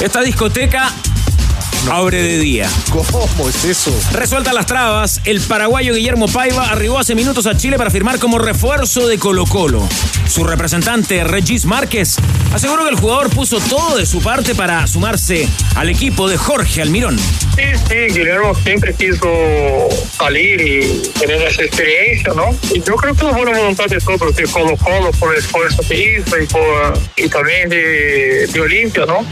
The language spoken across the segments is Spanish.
Esta discoteca abre de día. ¿Cómo es eso? Resuelta las trabas, el paraguayo Guillermo Paiva arribó hace minutos a Chile para firmar como refuerzo de Colo Colo. Su representante, Regis Márquez, aseguró que el jugador puso todo de su parte para sumarse al equipo de Jorge Almirón. Sí, sí, Guillermo siempre quiso salir y tener esa experiencia, ¿no? Y yo creo que la buena voluntad de todos, de Colo Colo, por el esfuerzo que hizo y, por, y también de, de Olimpia, ¿no?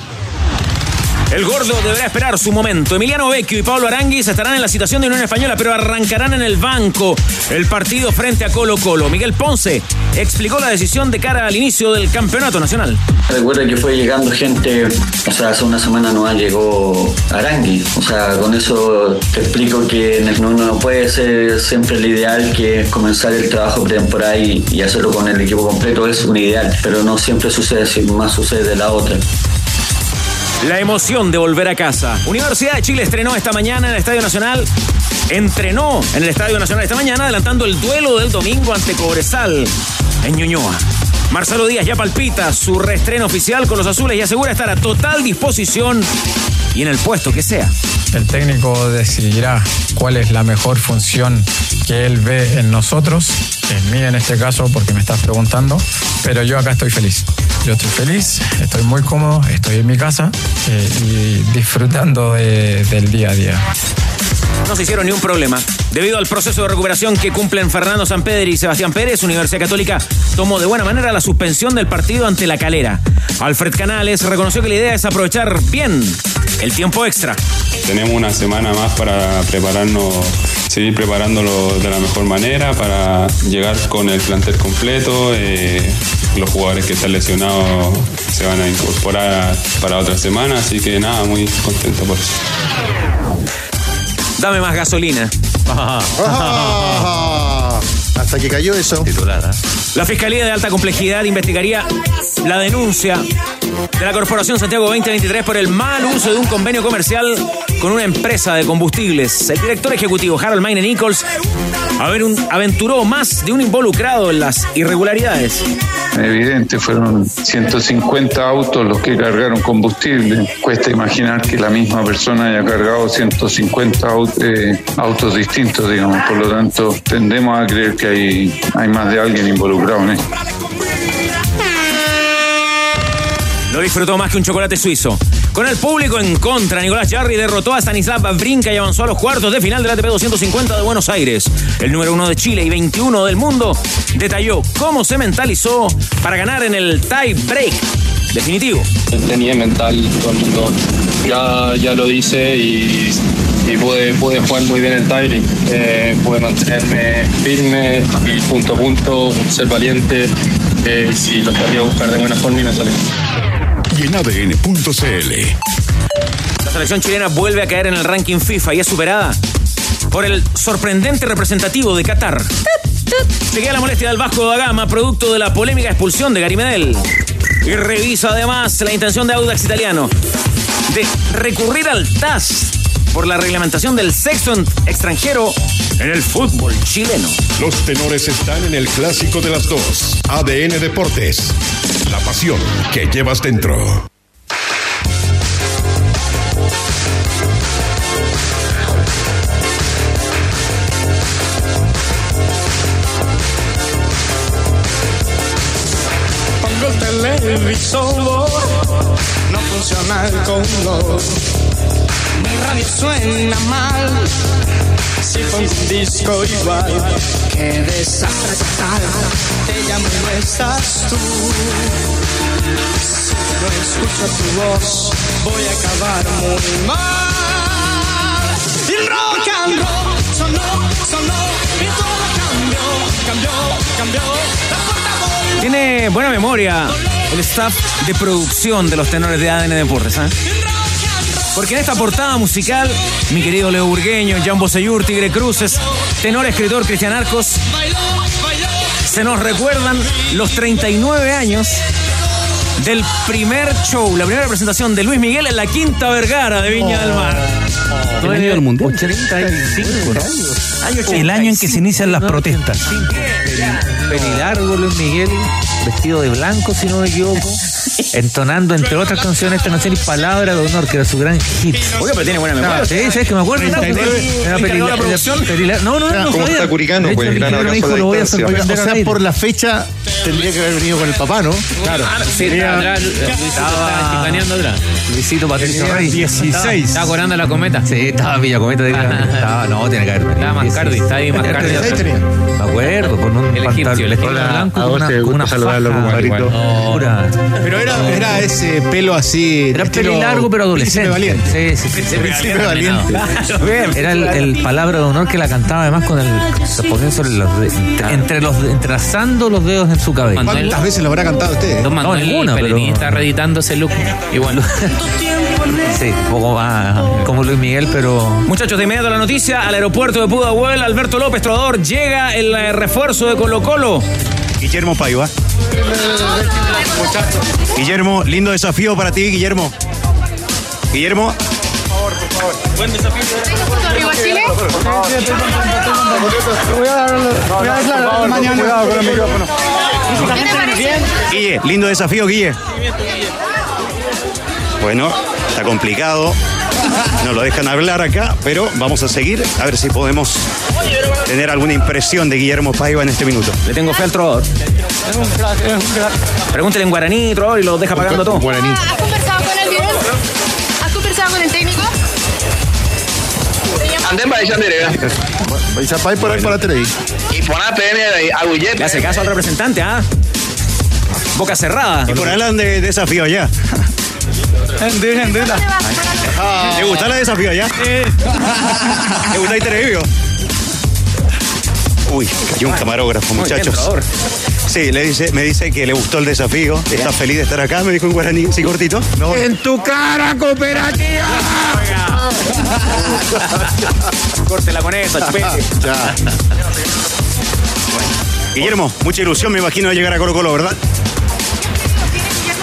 El gordo deberá esperar su momento. Emiliano Vecchio y Pablo Aranguis estarán en la situación de Unión Española, pero arrancarán en el banco el partido frente a Colo Colo. Miguel Ponce explicó la decisión de cara al inicio del campeonato nacional. Recuerda que fue llegando gente, o sea, hace una semana no llegó Arangui. O sea, con eso te explico que no, puede ser siempre el ideal que comenzar el trabajo pretemporada y, y hacerlo con el equipo completo. Es un ideal, pero no siempre sucede, si más sucede de la otra. La emoción de volver a casa. Universidad de Chile estrenó esta mañana en el Estadio Nacional. Entrenó en el Estadio Nacional esta mañana, adelantando el duelo del domingo ante Cobresal en Ñuñoa. Marcelo Díaz ya palpita su reestreno oficial con los azules y asegura estar a total disposición y en el puesto que sea. El técnico decidirá cuál es la mejor función que él ve en nosotros, en mí en este caso, porque me estás preguntando, pero yo acá estoy feliz. Yo estoy feliz, estoy muy cómodo, estoy en mi casa eh, y disfrutando de, del día a día. No se hicieron ni un problema. Debido al proceso de recuperación que cumplen Fernando Sampedri y Sebastián Pérez, Universidad Católica tomó de buena manera la suspensión del partido ante la calera. Alfred Canales reconoció que la idea es aprovechar bien el tiempo extra. Tenemos una semana más para prepararnos, seguir preparándolo de la mejor manera, para llegar con el plantel completo. Eh, los jugadores que están lesionados se van a incorporar para otra semana, así que nada, muy contento por eso. Dame más gasolina. Ah, hasta que cayó eso. La Fiscalía de Alta Complejidad investigaría la denuncia de la Corporación Santiago 2023 por el mal uso de un convenio comercial con una empresa de combustibles. El director ejecutivo Harold Mayne Nichols aventuró más de un involucrado en las irregularidades. Evidente, fueron 150 autos los que cargaron combustible. Cuesta imaginar que la misma persona haya cargado 150 autos, eh, autos distintos, digamos. Por lo tanto, tendemos a creer que hay, hay más de alguien involucrado en esto. No disfrutó más que un chocolate suizo. Con el público en contra, Nicolás Jarry derrotó a Stanislav Brinca y avanzó a los cuartos de final del ATP 250 de Buenos Aires. El número uno de Chile y 21 del mundo detalló cómo se mentalizó para ganar en el tie break definitivo. Tenía mental todo el mundo. Ya, ya lo dice y, y pude, pude jugar muy bien el tie eh, pude mantenerme firme y punto a punto, ser valiente. Eh, si lo quería buscar de buena forma y me salió en. La selección chilena vuelve a caer en el ranking FIFA y es superada por el sorprendente representativo de Qatar. Se queda la molestia del Vasco da Gama, producto de la polémica expulsión de Gary Medel. Y revisa además la intención de Audax Italiano de recurrir al TAS por la reglamentación del sexo extranjero en el fútbol chileno. Los tenores están en el clásico de las dos. ADN Deportes. La pasión que llevas dentro. Pongo el televisor, no funciona el color. Mi radio suena mal, si fue un disco igual. Qué desastre total, te llamo y no estás tú. Si no escucho tu voz, voy a acabar muy mal. Y rock and roll sonó, sonó, y todo cambió, cambió, cambió. La puerta voló. Tiene buena memoria el staff de producción de los tenores de ADN Deportes. ¿eh? Porque en esta portada musical, mi querido Leo Burgueño, Jan Boseyur, Tigre Cruces, tenor escritor Cristian Arcos, se nos recuerdan los 39 años del primer show, la primera presentación de Luis Miguel en la Quinta Vergara de Viña del Mar. El año del mundial. 85, ¿no? Año El año en que se inician las protestas. Pelilargo Luis Miguel, vestido de blanco, si no me equivoco, entonando, entre otras canciones, esta canción y Palabra de Honor, que era su gran hit. Oye, pero tiene buena memoria. Sí, sí, es que me acuerdo. Era 39. Era ¿Encargó la Pelila- producción? Pelila- No, no, no, no como sabía. está Curicano, pues, gran abrazo lo voy a O sea, por la fecha tendría que haber venido con el papá, ¿no? Claro. Sí, Sería- estaba estaba chicaneando atrás. Luisito Patricio Tenía Rey. 16. Estaba cobrando la cometa. Sí, estaba Villa Cometa. Estaba, no, tiene que haber venido. Estaba Mascardi, está ahí Mascardi. 16 tenía. Me acuerdo, con un pantalón blanco. con una, con una saludarlo, faja oscura. Pero era, era ese pelo así. Era pelo largo, pero adolescente. Valiente. Sí, sí, sí. Príncipe Valiente. Era el, el palabra de honor que la cantaba además con el poniéndose los de- entre, los entrelazando los dedos en su cabello. Manuel- ¿Cuántas veces lo habrá cantado usted? Don Manuel ninguna, pero- está reeditando ese look. Igual. Sí, un poco más como Luis Miguel, pero Muchachos, de inmediato la noticia, al aeropuerto de Pudahuel, Alberto López Trovador, llega el eh, refuerzo de Colo Colo. Guillermo Paiva. Guillermo, lindo desafío para ti, Guillermo. Guillermo, Chile? Voy a dar, voy a declarar mañana. Cuidado con el micrófono. Guille, lindo desafío, Guille. Bueno, está complicado. No lo dejan hablar acá, pero vamos a seguir a ver si podemos tener alguna impresión de Guillermo Paiva en este minuto. Le tengo fe al trovador. Pregúntele en guaraní, trovador, y lo deja pagando todo. ¿Has conversado con bien? ¿Has conversado con el técnico? Andén para esa derecha. Vais a pagar por ahí para la tele. Y pon a PM. Le hace caso al representante, ¿ah? Boca cerrada. Y por hablan de allá. ¿Le gusta la desafío allá? ¿Le gusta el televisivo? Uy, cayó un camarógrafo, muchachos. Sí, le dice, me dice que le gustó el desafío, está feliz de estar acá, me dijo en guaraní, sí, cortito. No, En tu cara, cooperativa. Córtela con eso, chupete. Ya. Guillermo, mucha ilusión, me imagino, de llegar a Colo Colo, ¿verdad?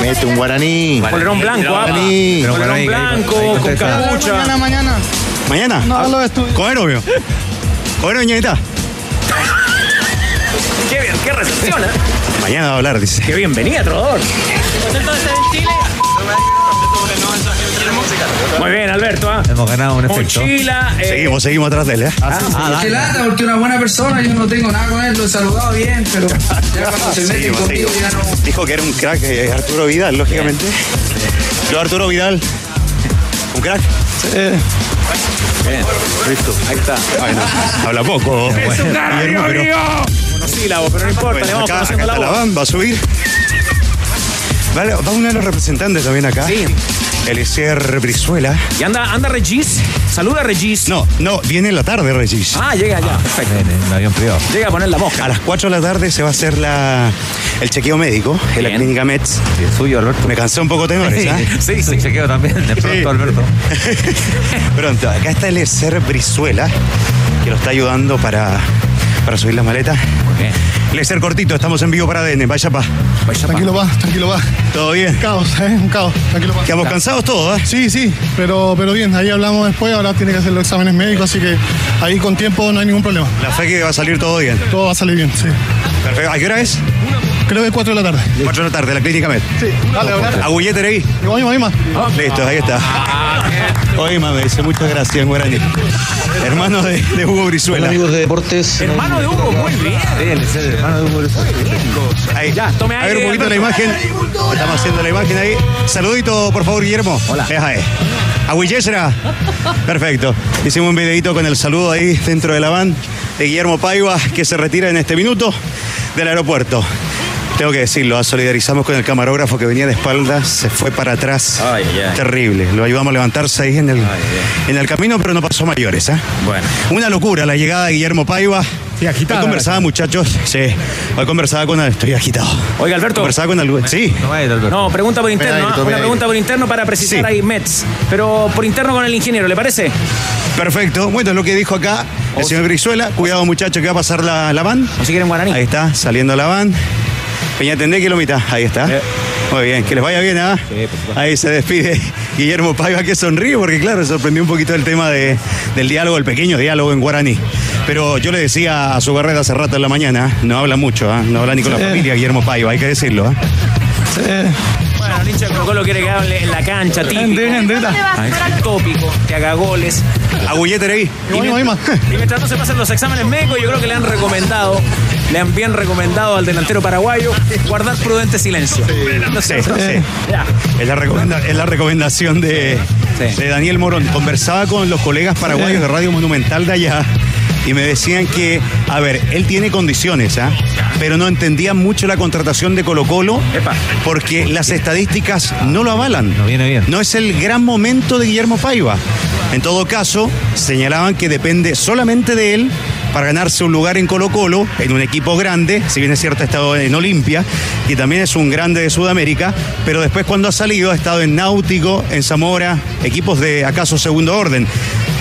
Mete un guaraní. Polerón blanco. Guaraní. Polerón blanco, con capucha. Mañana, mañana. ¿Mañana? No, lo estudio. ¿Con novio? ¿Con ñañita? Qué bien, qué recepción, ¿eh? Mañana va a hablar, dice. Qué bienvenida, trovador. Muy bien, Alberto, ¿ah? hemos ganado un efecto. Mochila. eh, Seguimos, seguimos atrás de él, ¿eh? Ah, Qué lata, porque una buena persona, yo no tengo nada con él, lo he saludado bien, pero ya cuando se meten Seguimos, contigo seguimos. ya no. Dijo que era un crack, eh, Arturo Vidal, lógicamente. Yo, Arturo Vidal, un crack. Bien. Listo. Ahí está. Bueno, habla poco. Es un Guillermo, pero-. Monosílabo, pero no importa, Bueno, le vamos acá, acá conociendo la está la voz. van, va a subir. Vale, va uno de los representantes también acá. Sí. Eliezer Brizuela. Y anda, anda Regis. Saluda Regis. No, no, viene en la tarde, Regis. Ah, llega ya. Perfecto. En el avión privado. Llega a poner la mosca. A las 4 de la tarde se va a hacer la, el chequeo médico en la clínica Mets. Sí, es suyo, Alberto. Me cansé un poco tenores, ¿ah? Sí, sí, chequeo también. De pronto, Sí. Alberto. Pronto, acá está Eliezer Brizuela, que lo está ayudando para, para subir la maleta. Bien. Eliezer cortito, estamos en vivo para ADN, vaya pa. Vaya pa. Tranquilo, va, tranquilo, va. ¿Todo bien? Caos, ¿eh? Un caos. Tranquilo, va. Quedamos cansados todos, ¿eh? Sí, sí, pero, pero bien, ahí hablamos después, ahora tiene que hacer los exámenes médicos, así que ahí con tiempo no hay ningún problema. La fe que va a salir todo bien. Todo va a salir bien, sí. Perfecto. ¿A qué hora es? Creo que 4 de la tarde. 4 de la tarde, la clínica Med. Sí, dale, dale. Agulleter ahí. Listo, ahí está. Oima me dice muchas gracias en guaraní. Hermano de, de Hugo Brizuela. amigos de deportes. Hermano de Hugo, muy bien. Sí, él es el hermano de Hugo Brizuela. Ahí. Ya, tome A ver un poquito la imagen. Estamos haciendo la imagen ahí. Saludito, por favor, Guillermo. Hola. Deja ahí. Agüillesera. Perfecto. Hicimos un videito con el saludo ahí dentro de la van de Guillermo Paiva, que se retira en este minuto del aeropuerto. Tengo que decirlo, solidarizamos con el camarógrafo que venía de espaldas, se fue para atrás. Ay, ay, ay. Terrible. Lo ayudamos a levantarse ahí en el, Ay, en el camino, pero no pasó mayores. ¿eh? Bueno. Una locura la llegada de Guillermo Paiva. Sí, agitado. Hoy conversaba, muchachos. Sí. Hoy conversaba con. Estoy agitado. Oiga, Alberto. Conversaba con algún. Sí. No, pregunta por interno. ¿ah? Una pregunta por interno para precisar Sí. ahí Mets. Pero por interno con el ingeniero, ¿le parece? Perfecto. Bueno, es lo que dijo acá el señor Brizuela. Cuidado, muchachos, que va a pasar la, la van. O si quieren guaraní. Ahí está, saliendo la van. Peña Tendé, kilómetro. Ahí está. Muy bien, que les vaya bien, ¿ah? Ahí se despide Guillermo Paiva, que sonríe, porque claro, sorprendió un poquito el tema de- del diálogo, el pequeño diálogo en guaraní. Pero yo le decía a su barrera hace rato en la mañana, no habla mucho, ¿ah? no habla ni con la Sí. familia Guillermo Paiva, hay que decirlo. ¿ah? Bueno, el hincha de Colo Colo quiere que hable en la cancha, típico. Está, Tópico, que haga goles. Agüillete ahí. Y mientras, y mientras no se pasen los exámenes médicos, yo creo que le han recomendado, le han bien recomendado al delantero paraguayo guardar prudente silencio. No sé, no sé. Es la, recomenda- es la recomendación de, de Daniel Morón. Conversaba con los colegas paraguayos de Radio Monumental de allá y me decían que, a ver, él tiene condiciones, ¿ah? pero no entendía mucho la contratación de Colo Colo porque las estadísticas no lo avalan. No viene bien. No es el gran momento de Guillermo Paiva. En todo caso, señalaban que depende solamente de él para ganarse un lugar en Colo Colo, en un equipo grande, si bien es cierto ha estado en Olimpia, y también es un grande de Sudamérica, pero después cuando ha salido ha estado en Náutico, en Zamora, equipos de acaso segundo orden.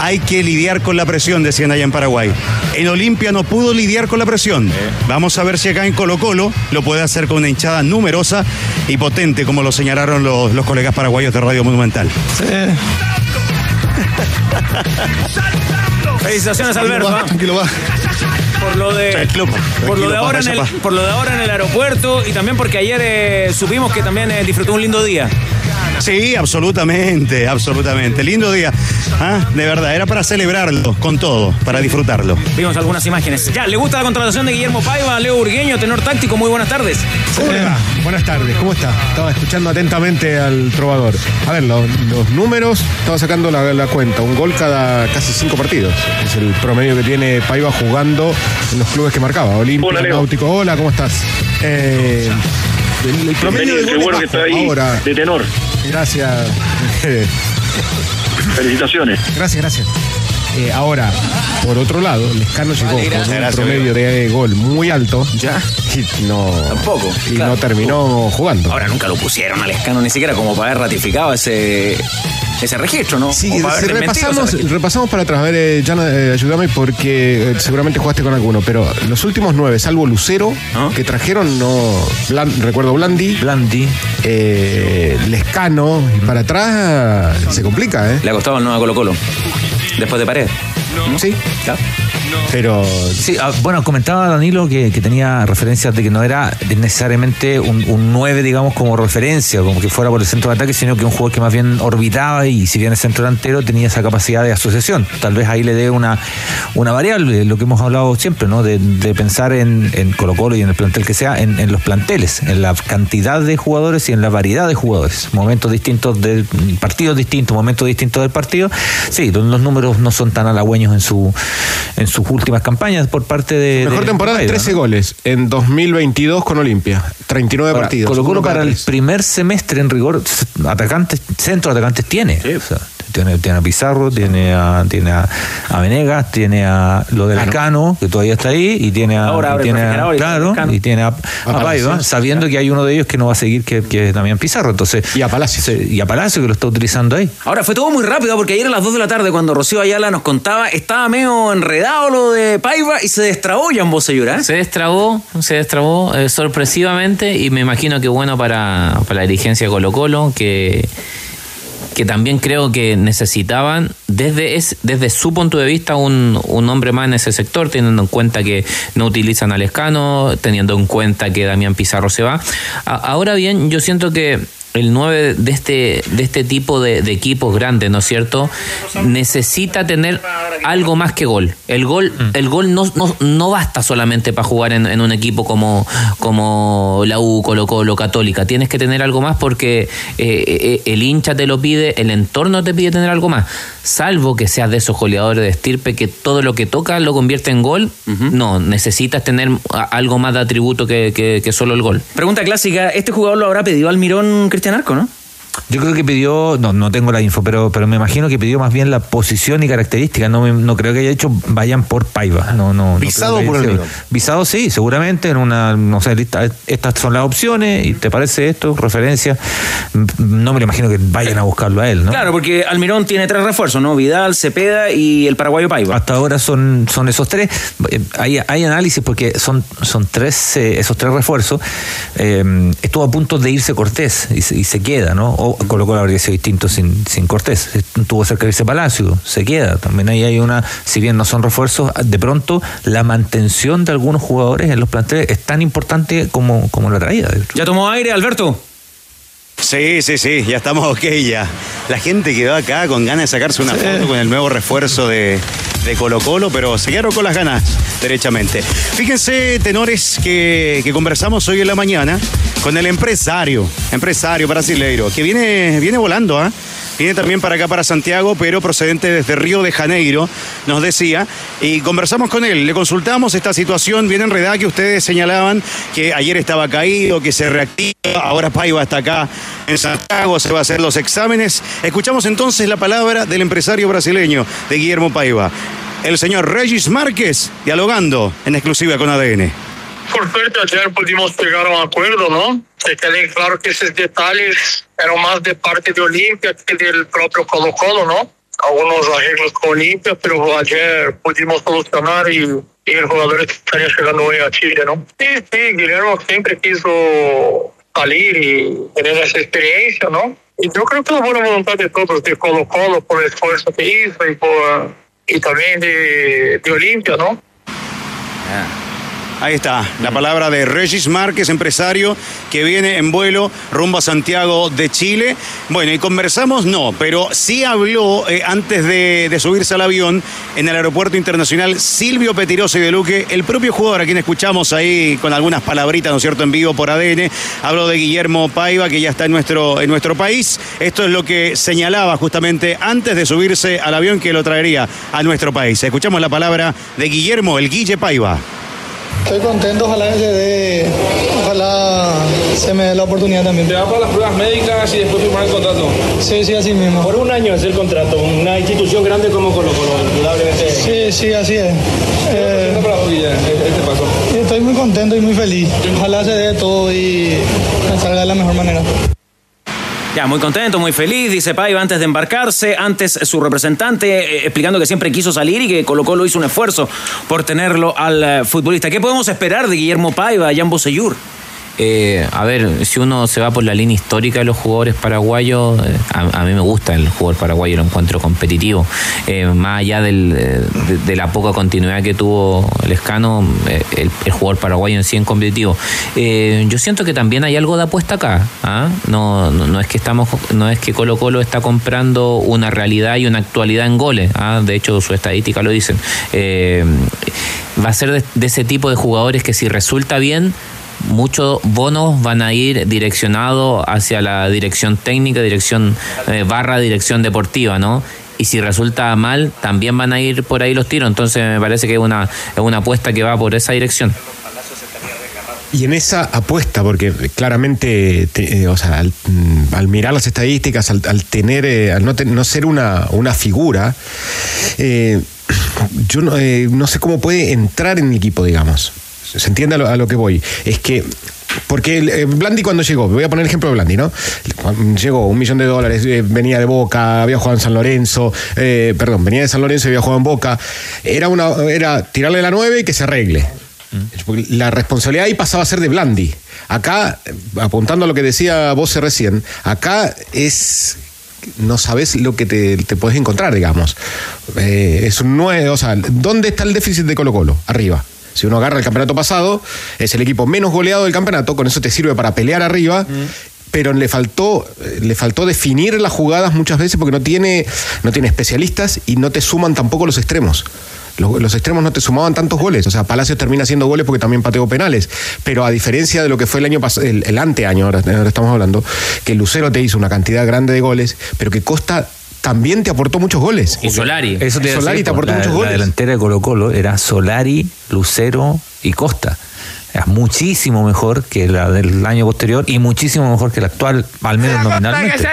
Hay que lidiar con la presión, decían allá en Paraguay. En Olimpia no pudo lidiar con la presión. Vamos a ver si acá en Colo Colo lo puede hacer con una hinchada numerosa y potente, como lo señalaron los, los colegas paraguayos de Radio Monumental. Felicitaciones, Alberto. ¿ah? Por lo de, por lo de ahora en el, por lo de ahora en el aeropuerto y también porque ayer eh, supimos que también eh, disfrutó un lindo día. Sí, absolutamente, absolutamente. Lindo día. Ah, De verdad, era para celebrarlo con todo, para disfrutarlo. Vimos algunas imágenes. Ya, ¿le gusta la contratación de Guillermo Paiva, Leo Urgueño, tenor táctico? Muy buenas tardes. ¿Cómo le va? Buenas tardes, ¿cómo está? Estaba escuchando atentamente al trovador. A ver, lo- los números, estaba sacando la, la cuenta. Un gol cada casi cinco partidos. Es el promedio que tiene Paiva jugando en los clubes que marcaba. Olimpia. Náutico. Hola, ¿cómo estás? Eh, el, el promedio de Bienvenido, qué goles bueno que bajo. está ahí Ahora, de tenor. Gracias. Felicitaciones. Gracias, gracias. Eh, ahora, por otro lado, Lescano llegó Vale, con un Gracias, promedio de gol muy alto. Ya. Y no. Tampoco, Y claro. no terminó jugando. Ahora nunca lo pusieron al escano ni siquiera como para haber ratificado ese, ese registro, ¿no? Sí, si repasamos, repasamos para atrás. A ver, eh, Jan, eh, ayúdame porque eh, seguramente jugaste con alguno, pero los últimos nueve, salvo Lucero, que trajeron, no. Blan- recuerdo Blandi. Blandi. Lescano, y para atrás se complica, ¿eh? Le ha costado el nuevo Colo Colo. Después de pared. Sí. Claro. Pero. Sí, ah, bueno, comentaba Danilo que, que tenía referencias de que no era necesariamente un, un 9, digamos, como referencia, como que fuera por el centro de ataque, sino que un jugador que más bien orbitaba y si bien es centro delantero tenía esa capacidad de asociación. Tal vez ahí le dé una, una variable, lo que hemos hablado siempre, ¿no? De, pensar en, en Colo Colo y en el plantel que sea, en, en los planteles, en la cantidad de jugadores y en la variedad de jugadores. Momentos distintos de partidos distintos, momentos distintos del partido. Sí, los, números no son tan halagüeños en su en sus últimas campañas por parte de. Mejor de- temporada, de Paiva, 13 ¿no? goles en 2022 con Olimpia. 39 Ahora, partidos. Colo Colo para el primer semestre en rigor, atacantes, centro de atacantes tiene. O sea, tiene, tiene a Pizarro, tiene a, tiene a, a Venegas, tiene a lo del Cano, que todavía está ahí, y tiene a, Ahora y tiene a- claro, y tiene a, a Paiva, sabiendo que hay uno de ellos que no va a seguir, que, que es Damián Pizarro. Entonces, y a Palacios. y a Palacio que lo está utilizando ahí. Ahora fue todo muy rápido porque ayer a las 2 de la tarde cuando Rocío Ayala nos contaba estaba medio enredado lo de Paiva y se destrabó ya en voz llorar. Se destrabó, se destrabó eh, sorpresivamente y me imagino que bueno para, para la dirigencia de Colo Colo, que, que también creo que necesitaban desde, es, desde su punto de vista un, un hombre más en ese sector, teniendo en cuenta que no utilizan al Escano, teniendo en cuenta que Damián Pizarro se va. A- ahora bien, yo siento que el 9 de este, de este tipo de, de equipos grandes, ¿no es cierto? Necesita tener algo más que gol. El gol, el gol no, no, no basta solamente para jugar en, en un equipo como, como la U, Colo Colo, Católica. Tienes que tener algo más porque eh, eh, el hincha te lo pide, el entorno te pide tener algo más. Salvo que seas de esos goleadores de estirpe que todo lo que toca lo convierte en gol. No, necesitas tener algo más de atributo que, que- que solo el gol. Pregunta clásica, ¿este jugador lo habrá pedido al Mirón Cristian Arco, no? Yo creo que pidió, no, no tengo la info, pero, pero me imagino que pidió más bien la posición y características. No, me- no creo que haya hecho vayan por Paiva. No, no, no Visado que por el. Visado sí, seguramente en una, no sé, lista. Estas son las opciones y te parece esto, referencia. No me lo imagino que vayan a buscarlo a él, ¿no? Claro, porque Almirón tiene tres refuerzos, ¿no? Vidal, Cepeda y el paraguayo Paiva. Hasta ahora son, son esos tres. Hay, hay análisis porque son, son tres, eh, esos tres refuerzos. Eh, estuvo a punto de irse Cortés y se, y se queda, ¿no? O Colo Colo habría sido distinto sin, sin Cortés. Tuvo cerca de irse Palacio, se queda. También ahí hay una, si bien no son refuerzos, de pronto la mantención de algunos jugadores en los planteles es tan importante como, como la traída. ¿Ya tomó aire, Alberto? Sí, sí, sí, ya estamos ok ya. La gente quedó acá con ganas de sacarse una foto con el nuevo refuerzo de, de Colo Colo, pero se quedaron con las ganas, derechamente. Fíjense, tenores, que, conversamos hoy en la mañana con el empresario, empresario brasileiro, que viene, viene volando, ¿ah? Viene también para acá, para Santiago, pero procedente desde Río de Janeiro, nos decía. Y conversamos con él, le consultamos esta situación bien enredada que ustedes señalaban que ayer estaba caído, que se reactiva, ahora Paiva está acá en Santiago, se va a hacer los exámenes. Escuchamos entonces la palabra del empresario brasileño de Guillermo Paiva, el señor Regis Márquez, dialogando en exclusiva con ADN. Por suerte ayer pudimos llegar a un acuerdo, ¿no? Se quede claro que esos detalles eran más de parte de Olimpia que del propio Colo Colo, ¿no? Algunos arreglos con Olimpia, pero ayer pudimos solucionar y, y el jugador estaría llegando hoy a Chile, ¿no? Sí, sí, Guillermo siempre quiso salir y tener esa experiencia, ¿no? Y yo creo que la buena voluntad de todos, de Colo Colo, por el esfuerzo que hizo y, por, y también de, de Olimpia, ¿no? Ahí está, la palabra de Regis Márquez, empresario que viene en vuelo rumbo a Santiago de Chile. Bueno, y conversamos, no, pero sí habló eh, antes de, subirse al avión en el aeropuerto internacional Silvio Petirosi de Luque, el propio jugador a quien escuchamos ahí con algunas palabritas, ¿no es cierto?, en vivo por ADN. Habló de Guillermo Paiva, que ya está en nuestro, en nuestro país. Esto es lo que señalaba justamente antes de subirse al avión que lo traería a nuestro país. Escuchamos la palabra de Guillermo, el Guille Paiva. Estoy contento, ojalá que se dé, ojalá se me dé la oportunidad también. Te va para las pruebas médicas y después firmar el contrato. Sí, sí, así mismo. Por un año es el contrato, una institución grande como Colo Colo, indudablemente. Sí, sí, así es. Eh, ¿Qué para vos, Guille, este paso? estoy muy contento y muy feliz. Ojalá se dé todo y me salga de la mejor manera. Ya, muy contento, muy feliz, dice Paiva antes de embarcarse, antes su representante eh, explicando que siempre quiso salir y que Colo Colo hizo un esfuerzo por tenerlo al eh, futbolista. ¿Qué podemos esperar de Guillermo Paiva, Jan Bosellur? Eh, a ver, si uno se va por la línea histórica de los jugadores paraguayos, eh, a, a mí me gusta el jugador paraguayo, lo encuentro competitivo. Eh, más allá del, eh, de, la poca continuidad que tuvo el escano, el, jugador paraguayo en sí en competitivo. Yo siento que también hay algo de apuesta acá. ¿ah? No, no, no es que estamos, no es que Colo Colo está comprando una realidad y una actualidad en goles. ¿ah? De hecho, su estadística lo dicen. Va a ser de ese tipo de jugadores que si resulta bien muchos bonos van a ir direccionados hacia la dirección técnica, dirección eh, barra, dirección deportiva, ¿no? Y si resulta mal, también van a ir por ahí los tiros. Entonces me parece que es una, es una apuesta que va por esa dirección. Y en esa apuesta, porque claramente, te- eh, o sea, al, mm, al mirar las estadísticas, al, tener, eh, al no, no ser una, una figura, eh, yo no, eh, no sé cómo puede entrar en el equipo, digamos. ¿Se entiende a lo, a lo que voy? Es que porque eh, Blandi cuando llegó, voy a poner el ejemplo de Blandi, ¿no? Llegó un millón de dólares, eh, venía de Boca, había jugado en San Lorenzo, eh, perdón, venía de San Lorenzo y había jugado en Boca. Era una, era tirarle la nueve y que se arregle. Porque La responsabilidad ahí pasaba a ser de Blandi. Acá, eh, apuntando a lo que decía vos recién, acá es no sabes lo que te, te puedes encontrar, digamos. Eh, es un nueve, o sea, ¿dónde está el déficit de Colo Colo? Arriba. Si uno agarra el campeonato pasado, es el equipo menos goleado del campeonato, con eso te sirve para pelear arriba. Pero le faltó, eh, le faltó definir las jugadas muchas veces porque no tiene, no tiene especialistas y no te suman tampoco los extremos. Los, los extremos no te sumaban tantos goles. O sea, Palacios termina haciendo goles porque también pateó penales. Pero a diferencia de lo que fue el año pasado, el, el anteaño, ahora, ahora estamos hablando, que Lucero te hizo una cantidad grande de goles, pero que Costa también te aportó muchos goles. Y Solari. Eso te Solari decir, te po, aportó la, muchos la goles. delantera de Colo Colo era Solari, Lucero y Costa. es muchísimo mejor que la del año posterior y muchísimo mejor que la actual, al menos nominalmente.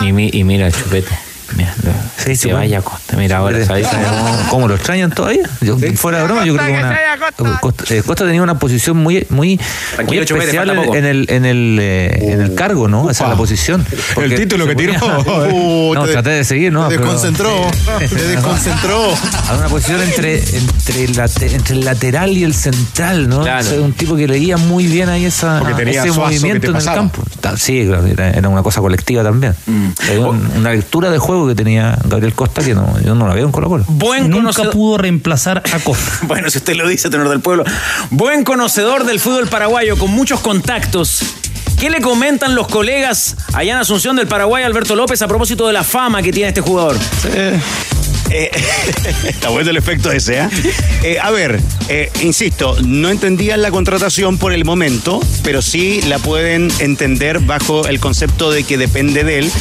Y, mi- y mira, chupete. Mira, Sí, se sí, vaya a Costa. Mira, ahora ¿sabes? ¿Cómo, cómo lo extrañan todavía? Yo, Fuera de broma, yo creo que una, Costa, eh, Costa tenía una posición muy, muy, muy especial en, el, en, el, eh, en el cargo, ¿no? Esa es la posición. Porque título que tiró. ponía- Uh, no, te- traté de seguir, ¿no? Te Pero- desconcentró. Te desconcentró. a una posición entre, entre, el late- entre el lateral y el central, ¿no? Claro. O sea, un tipo que leía muy bien ahí esa, ese movimiento en el campo. Sí, claro, era, una cosa colectiva también. Mm. Un- una lectura de juego que tenía Gabriel Costa que no, yo no la veo en Colo Colo. Buen Nunca conocedor. pudo reemplazar a Costa. Bueno, si usted lo dice, tenor del pueblo. Buen conocedor del fútbol paraguayo, con muchos contactos. ¿Qué le comentan los colegas allá en Asunción del Paraguay, Alberto López, a propósito de la fama que tiene este jugador? Eh, está bueno el efecto ese, ¿eh? Eh, a ver, eh, insisto, no entendían la contratación por el momento, pero sí la pueden entender bajo el concepto de que depende de él,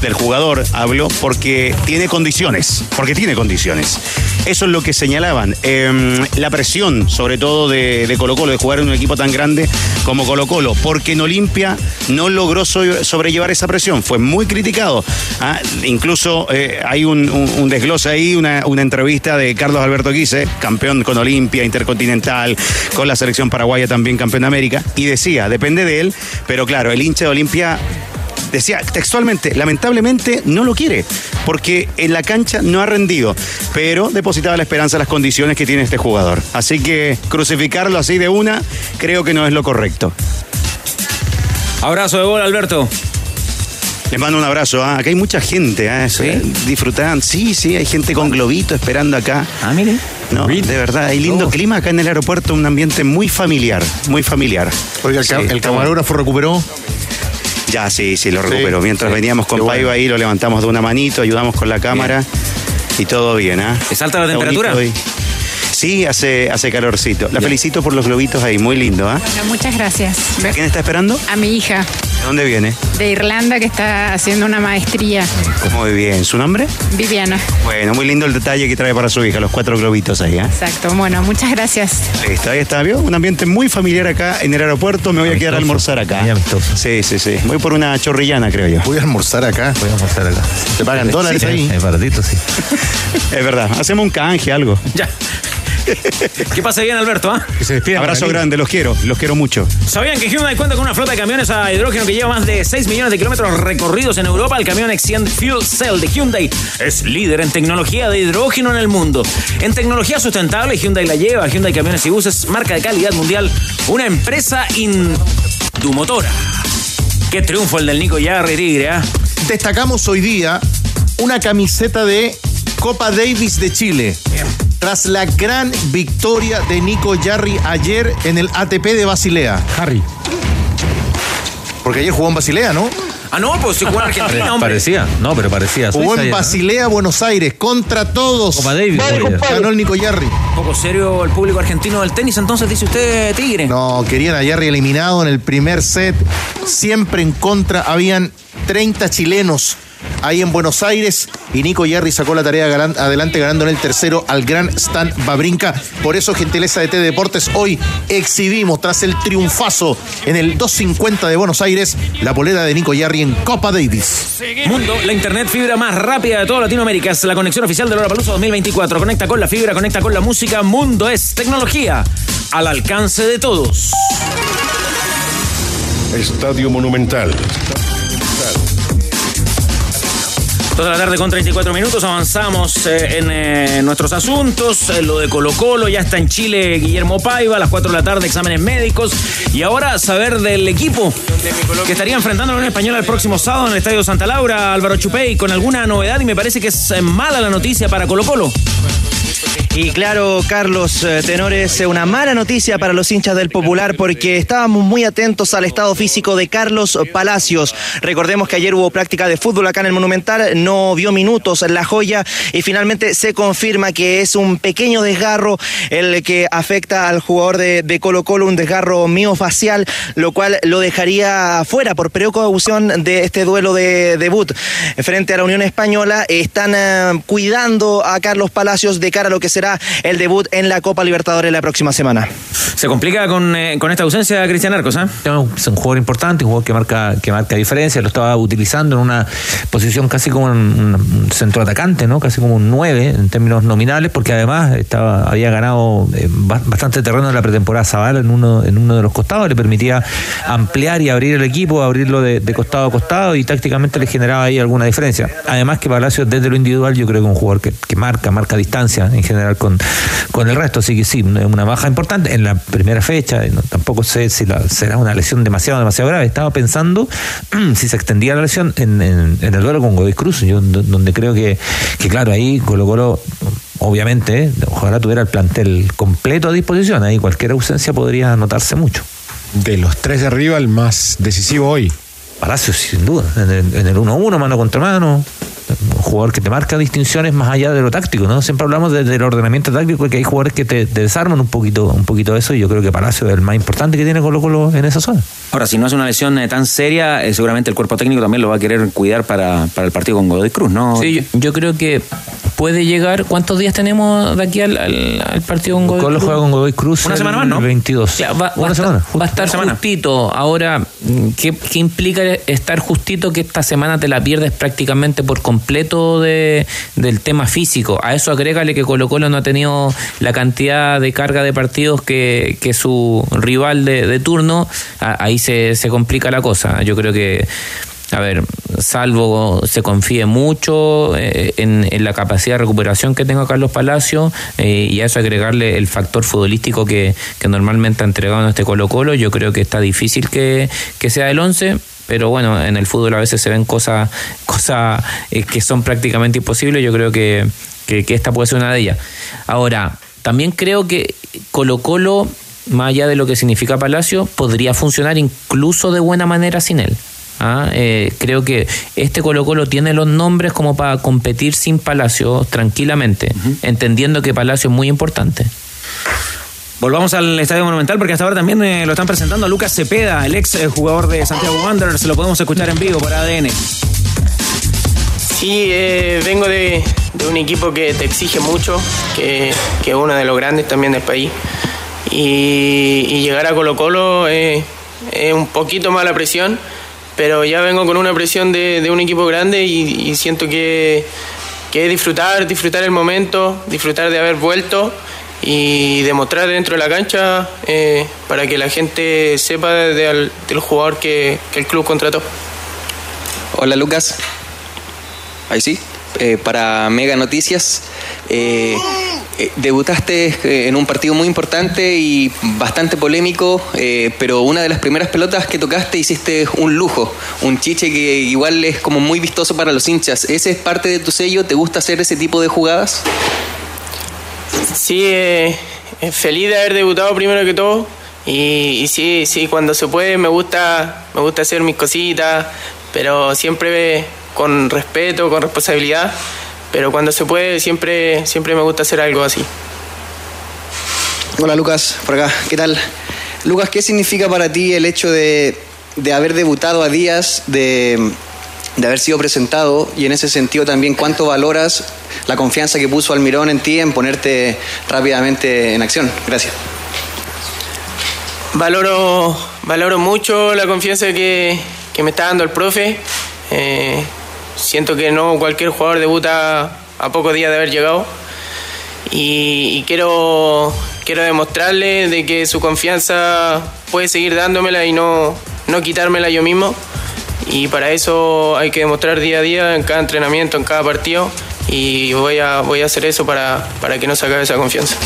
del jugador, hablo, porque tiene condiciones, porque tiene condiciones. Eso es lo que señalaban. Eh, la presión, sobre todo de, Colo Colo, de jugar en un equipo tan grande como Colo Colo, porque en Olimpia no logró so- sobrellevar esa presión, fue muy criticado. Ah, incluso eh, hay un, desglose ahí, una, una entrevista de Carlos Alberto Quise, campeón con Olimpia, Intercontinental, con la selección paraguaya también campeón de América, y decía, depende de él, pero claro, el hincha de Olimpia decía textualmente, lamentablemente no lo quiere, porque en la cancha no ha rendido, pero depositaba la esperanza en las condiciones que tiene este jugador. Así que crucificarlo así de una, creo que no es lo correcto. Abrazo de gol, Alberto. Les mando un abrazo, ¿ah? acá hay mucha gente, ¿ah? ¿Sí? disfrutan, sí, sí, hay gente con globito esperando acá. Ah, mire. No, de verdad, hay lindo clima acá en el aeropuerto, un ambiente muy familiar, muy familiar. Oiga, el, Sí, el camarógrafo recuperó. Ya, sí, sí, lo recuperó. Mientras sí. veníamos con bueno. Paiva ahí, lo levantamos de una manito, ayudamos con la cámara y todo bien, ¿ah? ¿Es alta la Está temperatura? Sí, hace, hace calorcito. La felicito por los globitos ahí, muy lindo, ¿ah? Bueno, muchas gracias. ¿Quién está esperando? A mi hija ¿De dónde viene? de Irlanda que está haciendo una maestría, Muy bien. ¿Su nombre? Viviana. Bueno, muy lindo el detalle que trae para su hija, los cuatro globitos ahí, ¿ah? Exacto. Bueno, muchas gracias. Listo, ahí está, ¿vio? Un ambiente muy familiar acá en el aeropuerto. Me voy a quedar a almorzar acá. Muy amistoso. Sí, sí, sí. Voy por una chorrillana, creo yo. Voy a almorzar acá. Voy a pasar acá. Te pagan dólares Sí, ahí. Es baratito, sí. Es verdad. Hacemos un canje, algo. Ya. Que pase bien, Alberto, ¿ah? Que se despida. Abrazo grande, los quiero, los quiero mucho. ¿Sabían que Hyundai cuenta con una flota de camiones a hidrógeno que lleva más de 6 millones de kilómetros recorridos en Europa? El camión Exient Fuel Cell de Hyundai es líder en tecnología de hidrógeno en el mundo. En tecnología sustentable, Hyundai la lleva. Hyundai Camiones y Buses, marca de calidad mundial, una empresa indumotora. Qué triunfo el del Nico Yarri, Tigre, ¿ah? Destacamos hoy día una camiseta de Copa Davis de Chile. Tras la gran victoria de Nico Yarri ayer en el ATP de Basilea. Harry. Porque ayer jugó en Basilea, ¿no? Ah, no, pues se jugó en Argentina, hombre. Parecía, no, pero parecía. Jugó en. Basilea, Buenos Aires, contra todos. Copa Davis. Ganó el Nico Yarri. Poco serio el público argentino del tenis, entonces dice usted, Tigre. No, querían a Yarri eliminado en el primer set. Siempre en contra. Habían 30 chilenos ahí en Buenos Aires. Y Nico Yarri sacó la tarea adelante ganando en el tercero al gran Stan Babrinka. Por eso, gentileza de T Deportes, hoy exhibimos tras el triunfazo en el 250 de Buenos Aires la polera de Nico Yarri en Copa Davis. Mundo, la internet fibra más rápida de toda Latinoamérica. Es la conexión oficial de Lollapalooza 2024. Conecta con la fibra, conecta con la música. Mundo es tecnología al alcance de todos. Estadio Monumental. Toda la tarde con 34 minutos avanzamos eh, en eh, nuestros asuntos. Eh, lo de Colo Colo, ya está en Chile Guillermo Paiva, a las 4 de la tarde exámenes médicos. Y ahora saber del equipo que estaría enfrentando a la Unión Española el próximo sábado en el Estadio Santa Laura, Álvaro Chupey, con alguna novedad y me parece que es mala la noticia para Colo Colo. Y claro, Carlos eh, Tenores, eh, una mala noticia para los hinchas del Popular porque estábamos muy atentos al estado físico de Carlos Palacios. Recordemos que ayer hubo práctica de fútbol acá en el Monumental, no vio minutos en la joya y finalmente se confirma que es un pequeño desgarro el que afecta al jugador de, Colo Colo, un desgarro miofacial, lo cual lo dejaría fuera por precaución de este duelo de debut frente a la Unión Española. Están eh, cuidando a Carlos Palacios de cara a lo que será será el debut en la Copa Libertadores la próxima semana. Se complica con, eh, con esta ausencia Cristian Arcos, ¿ah? Es un jugador importante, un jugador que marca, que marca diferencia, lo estaba utilizando en una posición casi como un, un centro atacante, ¿no? Casi como un 9 en términos nominales, porque además estaba, había ganado eh, ba- bastante terreno en la pretemporada Zavala en uno, en uno de los costados, le permitía ampliar y abrir el equipo, abrirlo de, de costado a costado y tácticamente le generaba ahí alguna diferencia. Además que Palacio desde lo individual yo creo que es un jugador que, que marca, marca distancia en general con, con el resto, así que sí, una baja importante en la primera fecha, no- tampoco sé si la- será una lesión demasiado, demasiado grave. Estaba pensando si se extendía la lesión en, en- en el duelo con Godoy Cruz, yo, do- donde creo que, que claro, ahí Colo Colo obviamente, eh, ojalá tuviera el plantel completo a disposición, ahí cualquier ausencia podría notarse mucho. De los tres de arriba, el más decisivo hoy. Palacios, sin duda, en el, en el 1-1, mano contra mano. Un jugador que te marca distinciones más allá de lo táctico, ¿no? Siempre hablamos de- del ordenamiento táctico, que hay jugadores que te, te desarman un poquito, un poquito eso, y yo creo que Palacio es el más importante que tiene Colo Colo en esa zona. Ahora, si no es una lesión eh, tan seria, eh, seguramente el cuerpo técnico también lo va a querer cuidar para, para el partido con Godoy Cruz, ¿no? Sí, yo, yo creo que puede llegar. ¿Cuántos días tenemos de aquí al, al- al partido con Godoy Colo Cruz? juega con Godoy Cruz Una el semana más, ¿no? 22. Ya, va, va Una a estar, semana. va a estar justito. Ahora, ¿qué, qué implica estar justito que esta semana te la pierdes prácticamente por completo de, del tema físico? A eso agrégale que Colo Colo no ha tenido la cantidad de carga de partidos que, que su rival de, de turno. A- se, se complica la cosa. Yo creo que a ver, salvo se confíe mucho eh, en, en la capacidad de recuperación que tenga Carlos Palacio eh, y a eso agregarle el factor futbolístico que, que normalmente ha entregado en este Colo Colo, yo creo que está difícil que, que sea el 11. Pero bueno, en el fútbol a veces se ven cosas cosas eh, que son prácticamente imposibles. Yo creo que, que, que esta puede ser una de ellas. Ahora, también creo que Colo Colo, más allá de lo que significa Palacio, podría funcionar incluso de buena manera sin él. Ah, eh, creo que este Colo Colo tiene los nombres como para competir sin Palacio tranquilamente, entendiendo que Palacio es muy importante. Volvamos al Estadio Monumental porque hasta ahora también eh, lo están presentando a Lucas Cepeda, el ex eh, jugador de Santiago Wanderers. Lo podemos escuchar en vivo por ADN. Sí, eh, vengo de, de un equipo que te exige mucho, que, que es uno de los grandes también del país. Y, y llegar a Colo Colo eh, es un poquito más la presión, pero ya vengo con una presión de, de un equipo grande y, y siento que, que es disfrutar, disfrutar el momento, disfrutar de haber vuelto y demostrar dentro de la cancha eh, para que la gente sepa de- al- del jugador que, que el club contrató. Hola Lucas, ahí sí, Eh, para Mega Noticias. Eh, eh, debutaste eh, en un partido muy importante y bastante polémico, eh, pero una de las primeras pelotas que tocaste hiciste un lujo, un chiche que igual es como muy vistoso para los hinchas. ¿Ese es parte de tu sello? ¿Te gusta hacer ese tipo de jugadas? Sí, eh, feliz de haber debutado primero que todo. Y, y sí, sí, cuando se puede me gusta, me gusta hacer mis cositas, pero siempre con respeto, con responsabilidad. Pero cuando se puede siempre, siempre me gusta hacer algo así. Hola Lucas, por acá, ¿qué tal? Lucas, ¿qué significa para ti el hecho de, de haber debutado a días de, de haber sido presentado y en ese sentido también cuánto valoras la confianza que puso Almirón en ti en ponerte rápidamente en acción? Gracias. Valoro, valoro mucho la confianza que, que me está dando el profe. Eh, siento que no cualquier jugador debuta a pocos días de haber llegado. Y, quiero, quiero demostrarle de que su confianza puede seguir dándomela y no, no quitármela yo mismo. Y para eso hay que demostrar día a día, en cada entrenamiento, en cada partido. Y voy a, voy a hacer eso para, para que no se acabe esa confianza.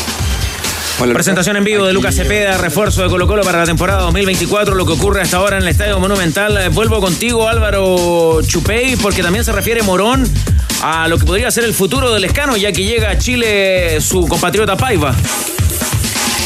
Presentación en vivo de Lucas Cepeda, refuerzo de Colo Colo para la temporada 2024, lo que ocurre hasta ahora en el Estadio Monumental. Eh, Vuelvo contigo, Álvaro Chupey, porque también se refiere Morón a lo que podría ser el futuro del escano, ya que llega a Chile su compatriota Paiva.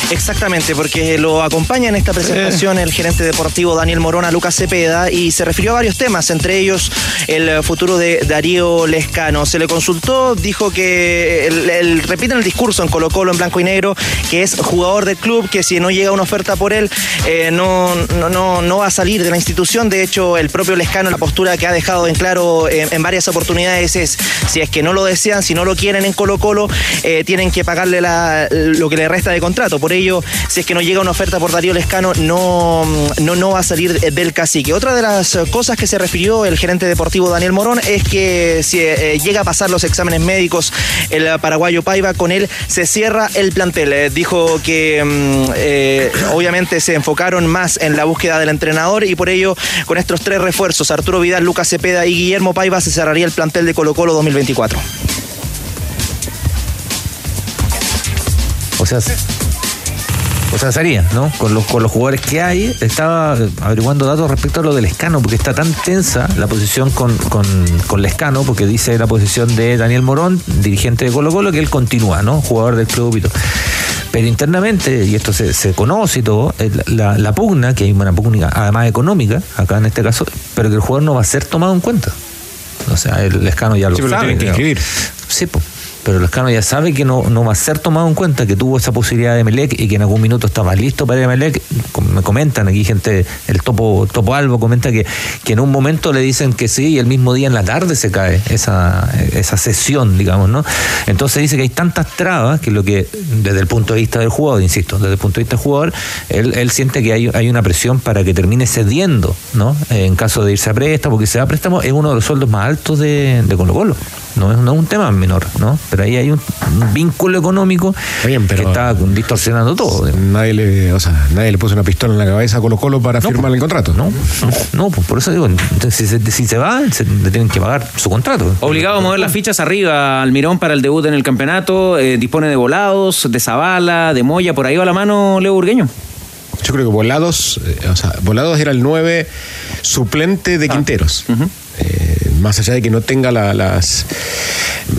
Exactamente, porque lo acompaña en esta presentación el gerente deportivo Daniel Morona, Lucas Cepeda, y se refirió a varios temas, entre ellos el futuro de Darío Lescano. Se le consultó, dijo que, el, el- repiten el discurso en Colo Colo en blanco y negro, que es jugador del club, que si no llega una oferta por él, eh, no, no, no, no va a salir de la institución. De hecho, el propio Lescano, la postura que ha dejado en claro en, en varias oportunidades es, si es que no lo desean, si no lo quieren en Colo Colo, eh, tienen que pagarle lo que le resta de contrato. Ello, si es que no llega una oferta por Darío Lescano, no, no, no va a salir del cacique. Otra de las cosas que se refirió el gerente deportivo Daniel Morón es que si eh, llega a pasar los exámenes médicos el paraguayo Paiva, con él se cierra el plantel. Eh, dijo que mm, eh, obviamente se enfocaron más en la búsqueda del entrenador y por ello con estos tres refuerzos, Arturo Vidal, Lucas Cepeda y Guillermo Paiva, se cerraría el plantel de Colo Colo 2024. O sea, o sea, sería, ¿no? Con los, con los jugadores que hay, estaba averiguando datos respecto a lo del Escano, porque está tan tensa la posición con, con, con Lescano, porque dice la posición de Daniel Morón, dirigente de Colo Colo, que él continúa, ¿no? Jugador del club todo. Pero internamente, y esto se, se conoce y todo, eh, la, la pugna, que hay una pugna además económica, acá en este caso, pero que el jugador no va a ser tomado en cuenta. O sea, el Lescano ya lo Sí, pero lo sabe. tienen que inscribir. Sí, pues. Pero Lescano ya sabe que no, no va a ser tomado en cuenta, que tuvo esa posibilidad de Melec y que en algún minuto estaba listo para ir a Melec. Me comentan aquí gente, el Topo, Topo Albo comenta que, que en un momento le dicen que sí y el mismo día en la tarde se cae esa, esa sesión, digamos, ¿no? Entonces dice que hay tantas trabas que lo que, desde el punto de vista del jugador, insisto, desde el punto de vista del jugador, él, él siente que hay, hay una presión para que termine cediendo, ¿no? En caso de irse a préstamo, porque se da préstamo, es uno de los sueldos más altos de, de Colo Colo. No es, no es un tema menor, ¿no? Pero ahí hay un, un vínculo económico que está distorsionando todo. Nadie le, o sea, nadie le puso una pistola en la cabeza a Colo Colo para firmar el contrato. No, no, pues por eso digo, entonces, si, se, si se va, se, le tienen que pagar su contrato. Obligado a mover las fichas arriba, Almirón para el debut en el campeonato, eh, dispone de volados, de Zabala, de Moya, por ahí va la mano Leo Burgueño. Yo creo que Volados, eh, o sea, Volados era el 9 suplente Ah. de Quinteros. Eh, más allá de que no tenga la- las.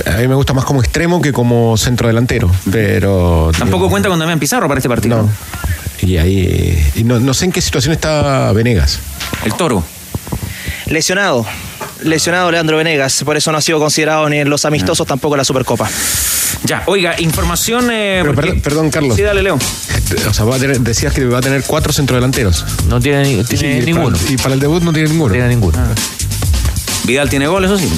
A mí me gusta más como extremo que como centro delantero. Pero. Tampoco cuenta con Damián Pizarro para este partido. No. Y ahí. Y no, no sé en qué situación está Venegas. El toro. Lesionado. Lesionado Leandro Venegas, por eso no ha sido considerado ni en los amistosos, tampoco en la Supercopa. Ya, oiga, información. eh, Pero porque- perdón, perdón, Carlos. Sí, dale, Leo. O sea, va a tener- decías que va a tener cuatro centrodelanteros. No tiene, tiene y ninguno. Para, y para el debut no tiene ninguno. tiene ninguno. Vidal tiene gol, eso sí.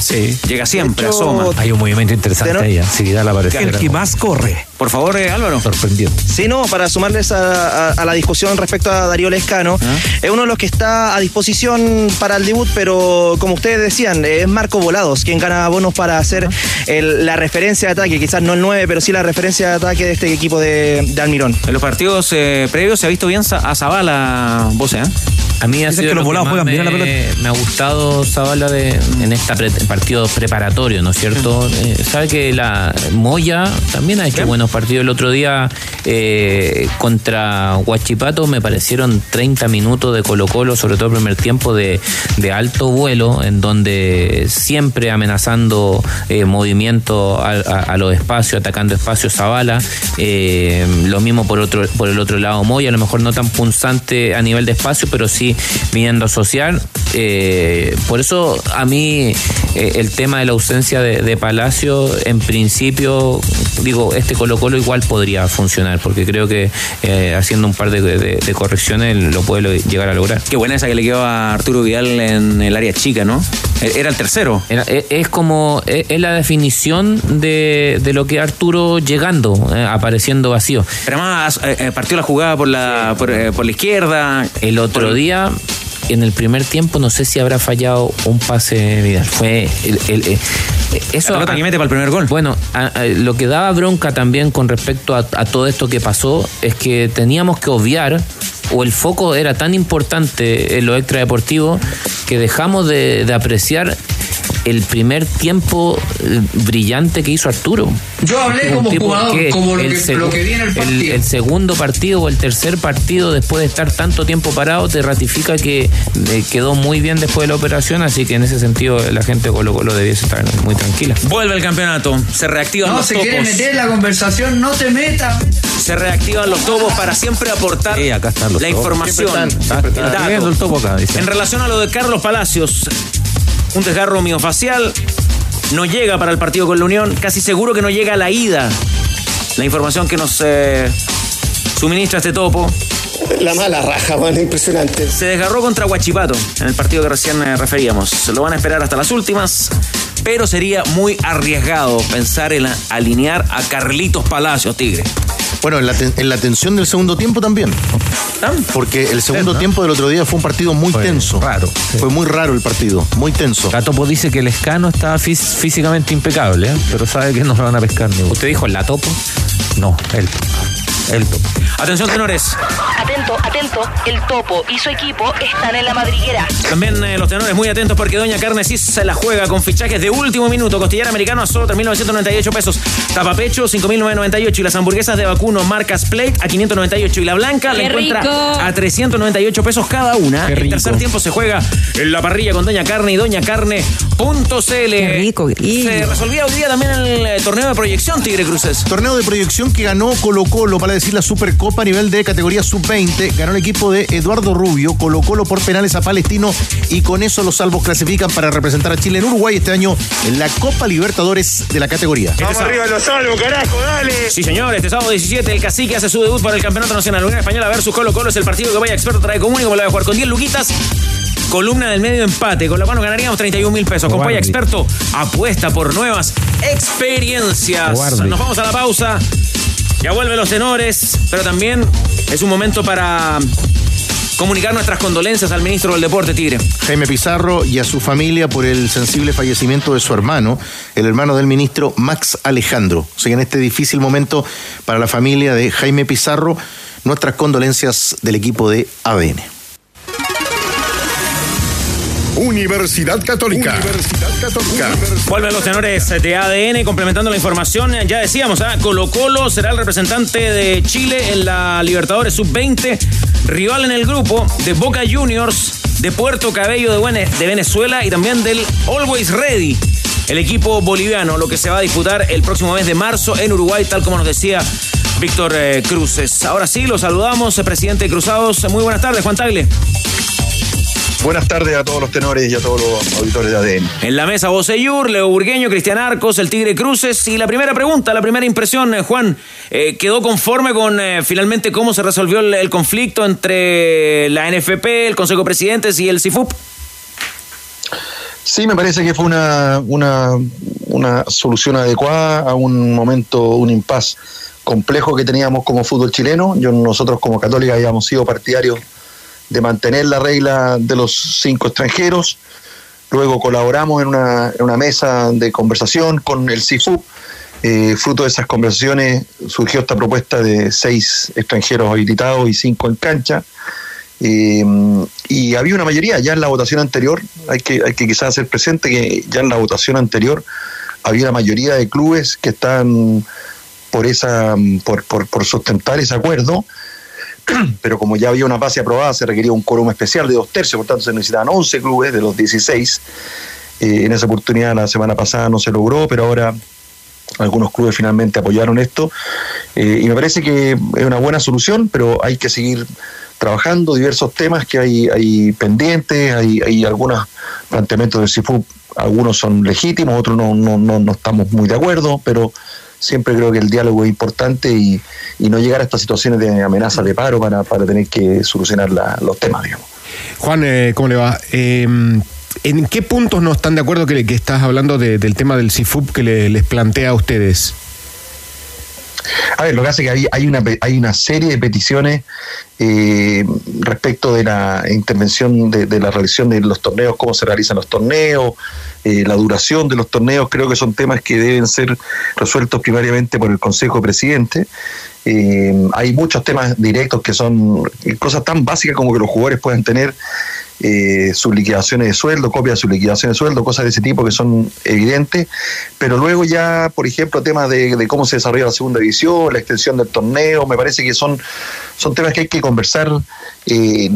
Sí. Llega siempre, hecho, asoma. Hay un movimiento interesante ahí. ¿eh? Si Vidal aparece. El que más corre. Por favor, eh, Álvaro. Sorprendido. Sí, no, para sumarles a, a- a la discusión respecto a Darío Lescano, es uno de los que está a disposición para el debut, pero como ustedes decían, es Marco Volados quien gana bonos para hacer el- la referencia de ataque, quizás no el 9, pero sí la referencia de ataque de este equipo de, de Almirón. En los partidos eh, previos se ha visto bien a Zabala, vos, ¿eh? A mí ha sido que los lo volados más juegan me, bien a la pelota. me ha gustado Zabala de, en este partido preparatorio, ¿no es cierto? Eh, sabe que la Moya también ha hecho buenos partidos el otro día eh, contra Huachipato, me parecieron 30 minutos de Colo Colo, sobre todo el primer tiempo de, alto vuelo, en donde siempre amenazando eh, movimiento a, los espacios, atacando espacios Zabala, eh, lo mismo por otro por el otro lado Moya, a lo mejor no tan punzante a nivel de espacio, pero sí viniendo a asociar. Eh, por eso a mí el tema de la ausencia de, de Palacio, en principio, digo, este Colo Colo igual podría funcionar, porque creo que eh, haciendo un par de, de- de correcciones lo puede llegar a lograr. Qué buena esa que le quedó a Arturo Vidal en el área chica, ¿no? Eh, Era el tercero. Era- e- es como, es, es la definición de, de lo que Arturo llegando, eh, apareciendo vacío. Pero además eh, partió la jugada por la, por, por la izquierda. El otro día, en el primer tiempo, no sé si habrá fallado un pase Vidal. Fue el, el- eh, eso. La pelota que mete para el primer gol. Bueno, a- a- lo que daba bronca también con respecto a, a todo esto que pasó es que teníamos que obviar o el foco era tan importante en lo extradeportivo que dejamos de, de apreciar el primer tiempo eh, brillante que hizo Arturo. Yo hablé como jugador, como lo que- seg- lo que vi en el partido. el segundo partido o el tercer partido después de estar tanto tiempo parado te ratifica que eh, quedó muy bien después de la operación, así que en ese sentido la gente de Colo Colo debiese estar muy tranquila. Vuelve el campeonato, se reactivan No, los se topos. quiere meter en la conversación, no te metas. Se reactivan los topos para siempre aportar acá están los la topos. información, Siempre están, siempre el están. el topo acá, dice. En relación a lo de Carlos Palacios, un desgarro miofacial, no llega para el partido con la Unión, casi seguro que no llega a la ida. La información que nos eh, suministra este topo. La mala raja, man, impresionante. Se desgarró contra Huachipato en el partido que recién eh, referíamos. Se lo van a esperar hasta las últimas, pero sería muy arriesgado pensar en alinear a Carlitos Palacios, Tigre. Bueno, en la, ten- en la tensión del segundo tiempo también. Porque el segundo tiempo del otro día fue un partido muy tenso. Raro. Fue muy raro el partido, muy tenso. La Topo dice que el escano está fís- físicamente impecable, ¿eh? pero sabe que no lo van a pescar ni ¿Usted dijo la Topo? No, él. El Topo. Atención, tenores. Atento, atento, el topo y su equipo están en la madriguera. También eh, los tenores muy atentos porque Doña Carne sí se la juega con fichajes de último minuto. Costillar americano a solo 3.998 pesos. Tapapecho 5.998 y las hamburguesas de vacuno marcas Plate a 598 y la blanca la ¡Qué encuentra rico! a 398 pesos cada una. ¡Qué El rico! tercer tiempo se juega en la parrilla con Doña Carne y doñacarne.cl. Qué rico. Se resolvía hoy día también el eh, torneo de proyección Tigre Cruces. Torneo de proyección que ganó Colo Colo, para decir la Supercopa a nivel de categoría sub-20. Ganó el equipo de Eduardo Rubio, Colo Colo por penales a Palestino y con eso los salvos clasifican para representar a Chile en Uruguay este año en la Copa Libertadores de la categoría. Vamos arriba los salvos, carajo, dale. Sí, señor, este sábado 17 el Cacique hace su debut para el Campeonato Nacional. Unión Española versus Colo Colo es el partido que Vaya Experto trae común y como lo va a jugar con 10 luquitas. Columna del medio empate, con lo cual nos ganaríamos 31 mil pesos. Con Guardi. Paya Experto apuesta por nuevas experiencias. Guardi. Nos vamos a la pausa. Ya vuelven los tenores, pero también es un momento para comunicar nuestras condolencias al ministro del Deporte, Tigre. Jaime Pizarro y a su familia por el sensible fallecimiento de su hermano, el hermano del ministro Max Alejandro. O sea, en este difícil momento para la familia de Jaime Pizarro, nuestras condolencias del equipo de ADN. Universidad Católica. Universidad Católica. Vuelven los tenores de ADN complementando la información. Ya decíamos, ¿ah? Colo Colo será el representante de Chile en la Libertadores Sub-20. Rival en el grupo de Boca Juniors, de Puerto Cabello de, Venezuela y también del Always Ready. El equipo boliviano, lo que se va a disputar el próximo mes de marzo en Uruguay, tal como nos decía Víctor eh, Cruces. Ahora sí, lo saludamos, eh, presidente de Cruzados. Muy buenas tardes, Juan Tagle. Buenas tardes a todos los tenores y a todos los auditores de ADN. En la mesa Boseyur, Leo Burgueño, Cristian Arcos, el Tigre Cruces. Y la primera pregunta, la primera impresión, eh, Juan, eh, ¿quedó conforme con eh, finalmente cómo se resolvió el, el conflicto entre la NFP, el Consejo de Presidentes y el CIFUP? Sí, me parece que fue una, una, una solución adecuada a un momento, un impas complejo que teníamos como fútbol chileno. Yo, nosotros como católica habíamos sido partidarios de mantener la regla de los cinco extranjeros. Luego colaboramos en una, en una mesa de conversación con el CIFUP. Eh, fruto de esas conversaciones surgió esta propuesta de seis extranjeros habilitados y cinco en cancha. Eh, y había una mayoría ya en la votación anterior, hay que, hay que quizás hacer presente que ya en la votación anterior había una mayoría de clubes que están por esa por, por, por sustentar ese acuerdo, pero como ya había una base aprobada, se requería un quórum especial de dos tercios, por tanto se necesitaban 11 clubes de los 16. Eh, en esa oportunidad la semana pasada no se logró, pero ahora algunos clubes finalmente apoyaron esto eh, y me parece que es una buena solución, pero hay que seguir trabajando diversos temas que hay, hay pendientes, hay, hay algunos planteamientos del CIFUP, algunos son legítimos, otros no, no, no, no estamos muy de acuerdo, pero siempre creo que el diálogo es importante y, y no llegar a estas situaciones de amenaza de paro para, para tener que solucionar la- los temas, digamos. Juan, eh, ¿cómo le va? Eh, ¿En qué puntos no están de acuerdo que, que estás hablando de- del tema del CIFUP que le- les plantea a ustedes? A ver, lo que hace es que hay, hay, una, hay una serie de peticiones eh, respecto de la intervención de, la realización de los torneos, cómo se realizan los torneos, eh, la duración de los torneos, creo que son temas que deben ser resueltos primariamente por el Consejo de Presidente. Eh, hay muchos temas directos que son cosas tan básicas como que los jugadores puedan tener eh, sus liquidaciones de sueldo, copias de sus liquidaciones de sueldo, cosas de ese tipo que son evidentes, pero luego ya, por ejemplo, temas de cómo se desarrolla la segunda división, la extensión del torneo, me parece que son, son temas que hay que conversar eh,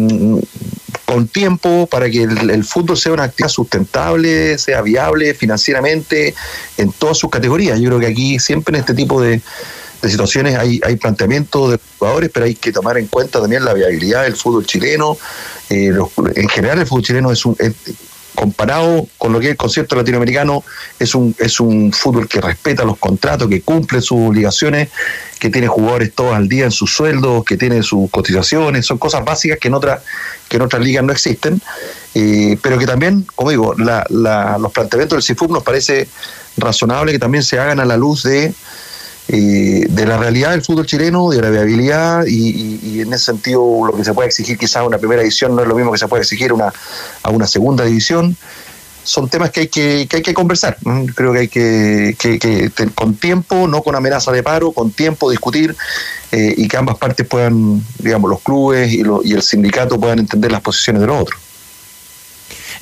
con tiempo para que el, fútbol sea una actividad sustentable, sea viable financieramente en todas sus categorías. Yo creo que aquí siempre en este tipo de, de situaciones hay, hay planteamientos de jugadores, pero hay que tomar en cuenta también la viabilidad del fútbol chileno. Eh, en general el fútbol chileno es un... es- comparado con lo que es el concierto latinoamericano, es un, es un fútbol que respeta los contratos, que cumple sus obligaciones, que tiene jugadores todos al día en sus sueldos, que tiene sus cotizaciones, son cosas básicas que en otras que en otras ligas no existen, eh, pero que también, como digo, la- la- los planteamientos del CIFUP nos parece razonable que también se hagan a la luz de eh, de la realidad del fútbol chileno, de la viabilidad y, en ese sentido lo que se puede exigir quizás a una primera división no es lo mismo que se puede exigir una, a una segunda división. Son temas que hay que, que hay que conversar. Creo que hay que, que- que con tiempo, no con amenaza de paro, con tiempo discutir eh, y que ambas partes puedan, digamos, los clubes y, lo- y el sindicato puedan entender las posiciones de los otros.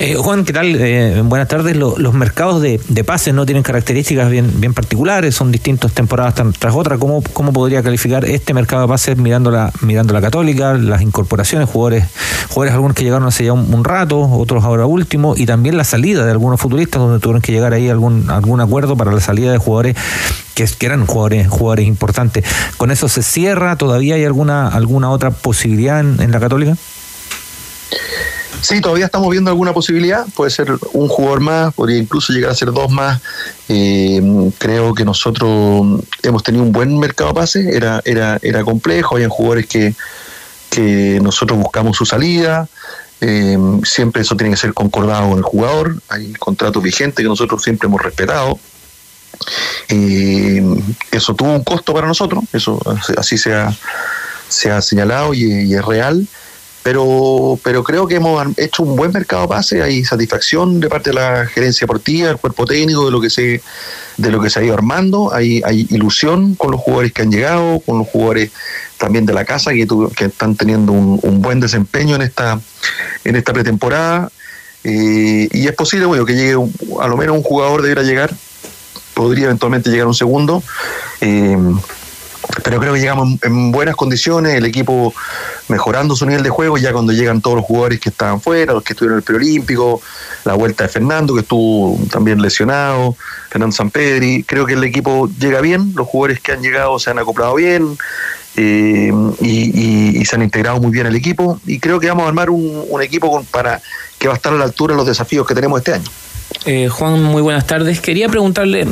Eh, Juan, ¿qué tal? Eh, buenas tardes. Lo- los mercados de, de pases no tienen características bien, bien particulares, son distintas temporadas tras otra. ¿Cómo, ¿Cómo podría calificar este mercado de pases mirando la, mirando la católica, las incorporaciones, jugadores, jugadores algunos que llegaron hace ya un, rato, otros ahora último, y también la salida de algunos futuristas donde tuvieron que llegar ahí algún, algún acuerdo para la salida de jugadores que, que eran jugadores, jugadores importantes. ¿Con eso se cierra? ¿Todavía hay alguna, alguna otra posibilidad en, en la católica? Sí, todavía estamos viendo alguna posibilidad. Puede ser un jugador más, podría incluso llegar a ser dos más. Eh, creo que nosotros hemos tenido un buen mercado de pases. Era, era, era complejo. Habían jugadores que, que nosotros buscamos su salida. Eh, siempre eso tiene que ser concordado con el jugador. Hay contratos vigentes que nosotros siempre hemos respetado. Eh, eso tuvo un costo para nosotros, eso así se ha, se ha señalado y es real pero pero creo que hemos hecho un buen mercado de pase, hay satisfacción de parte de la gerencia deportiva, del cuerpo técnico, de lo que se de lo que se ha ido armando, hay, hay ilusión con los jugadores que han llegado, con los jugadores también de la casa que, tu- que están teniendo un, un buen desempeño en esta en esta pretemporada. Eh, y es posible bueno que llegue un- a lo menos un jugador debiera llegar podría eventualmente llegar un segundo. Eh, pero creo que llegamos en, en buenas condiciones, el equipo mejorando su nivel de juego, ya cuando llegan todos los jugadores que estaban fuera, los que estuvieron en el preolímpico, la vuelta de Fernando, que estuvo también lesionado, Fernando Sampedri, creo que el equipo llega bien, los jugadores que han llegado se han acoplado bien eh, y se han integrado muy bien al equipo, y creo que vamos a armar un, un equipo con- para que va a estar a la altura de los desafíos que tenemos este año. Eh, Juan, muy buenas tardes. Quería preguntarle, eh,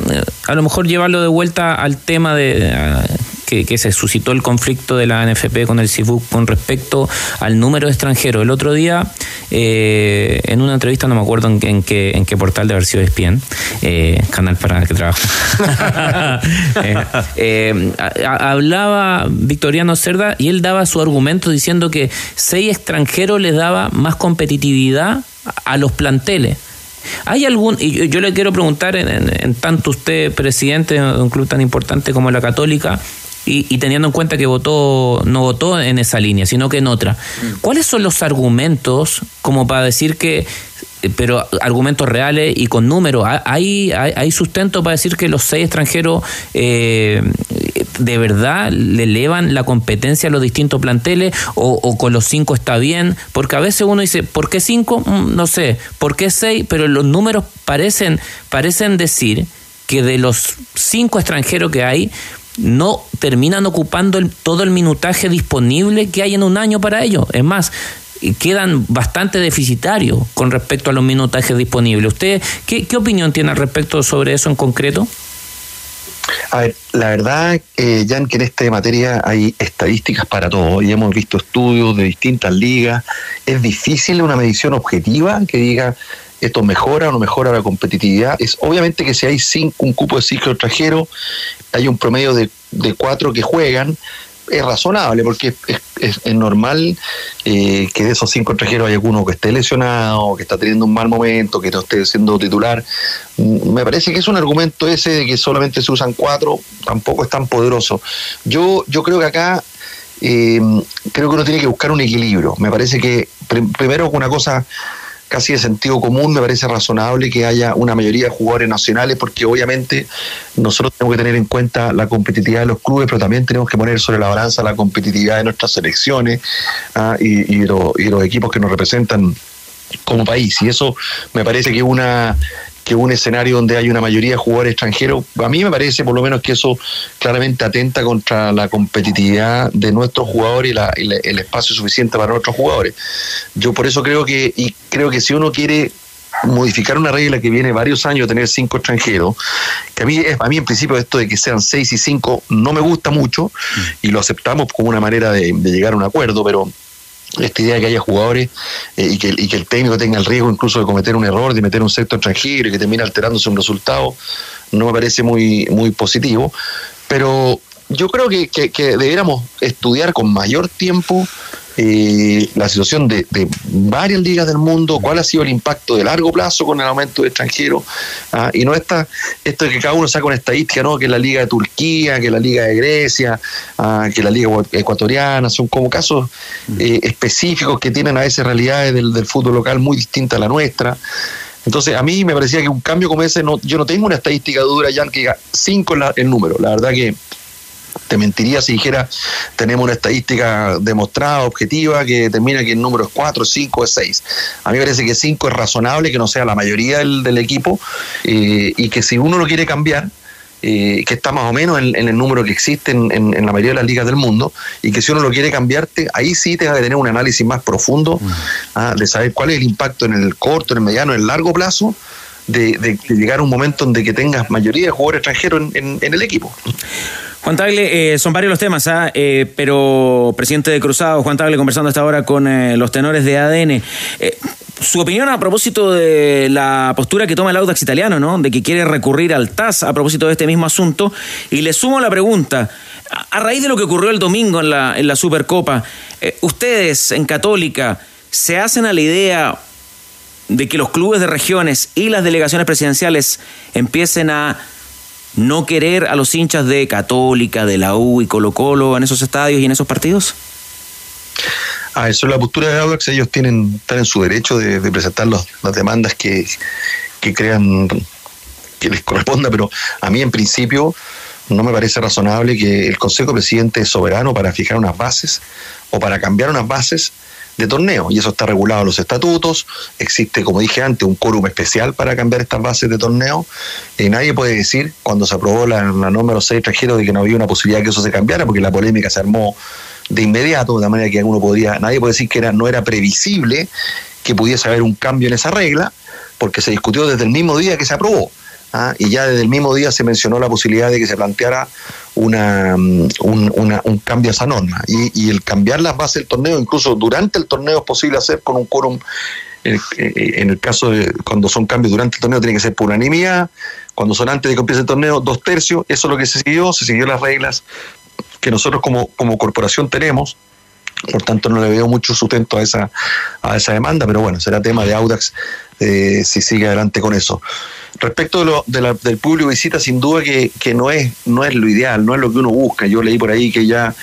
a lo mejor llevarlo de vuelta al tema de ah, que, se suscitó el conflicto de la NFP con el CIFUC con respecto al número de extranjeros. El otro día, eh, en una entrevista, no me acuerdo en, qué- portal de haber sido ESPN, eh, canal para que trabajo, Eh, eh, hablaba Victoriano Cerda y él daba su argumento diciendo que seis extranjeros les daba más competitividad a los planteles. ¿Hay algún, y yo, yo le quiero preguntar, en, en- en tanto usted, presidente de un club tan importante como la Católica, y, y teniendo en cuenta que votó, no votó en esa línea, sino que en otra, ¿cuáles son los argumentos como para decir que, eh, pero argumentos reales y con números, ¿hay, hay, hay sustento para decir que los seis extranjeros eh, de verdad le elevan la competencia a los distintos planteles o, o con los cinco está bien? Porque a veces uno dice, ¿por qué cinco? Mm, No sé, ¿por qué seis? Pero los números parecen, parecen decir que de los cinco extranjeros que hay, no terminan ocupando el- todo el minutaje disponible que hay en un año para ellos. Es más, quedan bastante deficitarios con respecto a los minutajes disponibles. ¿Usted qué, qué opinión tiene al respecto sobre eso en concreto? A ver, la verdad, eh, Jan, que en esta materia hay estadísticas para todo y hemos visto estudios de distintas ligas. Es difícil una medición objetiva que diga esto mejora o no mejora la competitividad. Es obviamente que si hay cinco, un cupo de ciclo extranjero, hay un promedio de, de cuatro que juegan, es razonable, porque es, es- normal eh, que de esos cinco extranjeros hay alguno que esté lesionado, que está teniendo un mal momento, que no esté siendo titular. Mm, Me parece que es un argumento ese de que solamente se usan cuatro, tampoco es tan poderoso. Yo, yo creo que acá eh, creo que uno tiene que buscar un equilibrio. Me parece que prim- primero una cosa casi de sentido común, me parece razonable que haya una mayoría de jugadores nacionales, porque obviamente nosotros tenemos que tener en cuenta la competitividad de los clubes, pero también tenemos que poner sobre la balanza la competitividad de nuestras selecciones ah, y, y y los equipos que nos representan como país. Y eso me parece que una que un escenario donde hay una mayoría de jugadores extranjeros, a mí me parece por lo menos que eso claramente atenta contra la competitividad de nuestros jugadores y, la- y la- el espacio suficiente para nuestros jugadores. Yo por eso creo que, y creo que si uno quiere modificar una regla que viene varios años de tener cinco extranjeros, que a mí, a mí en principio esto de que sean seis y cinco no me gusta mucho y lo aceptamos como una manera de, de llegar a un acuerdo, pero esta idea de que haya jugadores eh, y, que, el técnico tenga el riesgo incluso de cometer un error, de meter un sexto extranjero y que termine alterándose un resultado, no me parece muy, muy positivo. Pero yo creo que, que- deberíamos estudiar con mayor tiempo eh, la situación de, varias ligas del mundo, cuál ha sido el impacto de largo plazo con el aumento de extranjeros, ah, y no está esto de que cada uno saca una estadística, ¿no? que la liga de Turquía, que la liga de Grecia, ah, que la liga ecuatoriana, son como casos eh, específicos que tienen a veces realidades del, del fútbol local muy distintas a la nuestra. Entonces, a mí me parecía que un cambio como ese, no, yo no tengo una estadística dura ya que diga 5 es la- el número. La verdad que te mentiría si dijera tenemos una estadística demostrada, objetiva, que determina que el número es 4, 5 es 6. A mí me parece que 5 es razonable, que no sea la mayoría del, del equipo, eh, y que si uno lo quiere cambiar, eh, que está más o menos en, en el número que existe en, en- en la mayoría de las ligas del mundo, y que si uno lo quiere cambiarte, ahí sí tenga que tener un análisis más profundo ah, de saber cuál es el impacto en el corto, en el mediano, en el largo plazo. De, llegar a un momento donde que tengas mayoría de jugadores extranjeros en- el equipo. Juan Tagle, eh, son varios los temas, ¿ah? Eh, pero presidente de Cruzado, Juan Tagle, conversando hasta ahora con eh, los tenores de ADN. Su opinión a propósito de la postura que toma el Audax italiano, ¿no? De que quiere recurrir al TAS a propósito de este mismo asunto. Y le sumo la pregunta, a, raíz de lo que ocurrió el domingo en la, en la Supercopa, ¿ustedes en Católica se hacen a la idea de que los clubes de regiones y las delegaciones presidenciales empiecen a no querer a los hinchas de Católica, de la U y Colo Colo en esos estadios y en esos partidos? Ah, eso es la postura de Audax. Ellos tienen, están en su derecho de, presentar los- las demandas que, que crean que les corresponda, pero a mí en principio no me parece razonable que el Consejo Presidente es soberano para fijar unas bases o para cambiar unas bases de torneo. Y eso está regulado en los estatutos. Existe, como dije antes, un quórum especial para cambiar estas bases de torneo. Y nadie puede decir, cuando se aprobó la, número 6 extranjero, de que no había una posibilidad de que eso se cambiara, porque la polémica se armó de inmediato, de manera que uno podría, nadie puede decir que era, no era previsible que pudiese haber un cambio en esa regla, porque se discutió desde el mismo día que se aprobó. ¿Ah? Y ya desde el mismo día se mencionó la posibilidad de que se planteara mm, un, una- un cambio a esa norma. Y, y el cambiar las bases del torneo, incluso durante el torneo, es posible hacer con un quórum. Eh, en el caso de cuando son cambios durante el torneo, tiene que ser por unanimidad. Cuando son antes de que empiece el torneo, dos tercios. Eso es lo que se siguió. Se siguió las reglas que nosotros como, como corporación tenemos. Por tanto, no le veo mucho sustento a esa, a esa demanda, pero bueno, será tema de Audax eh, si sigue adelante con eso. Respecto de lo, de la- del público visita, sin duda que, que no, es, no es lo ideal, no es lo que uno busca. Yo leí por ahí que ya,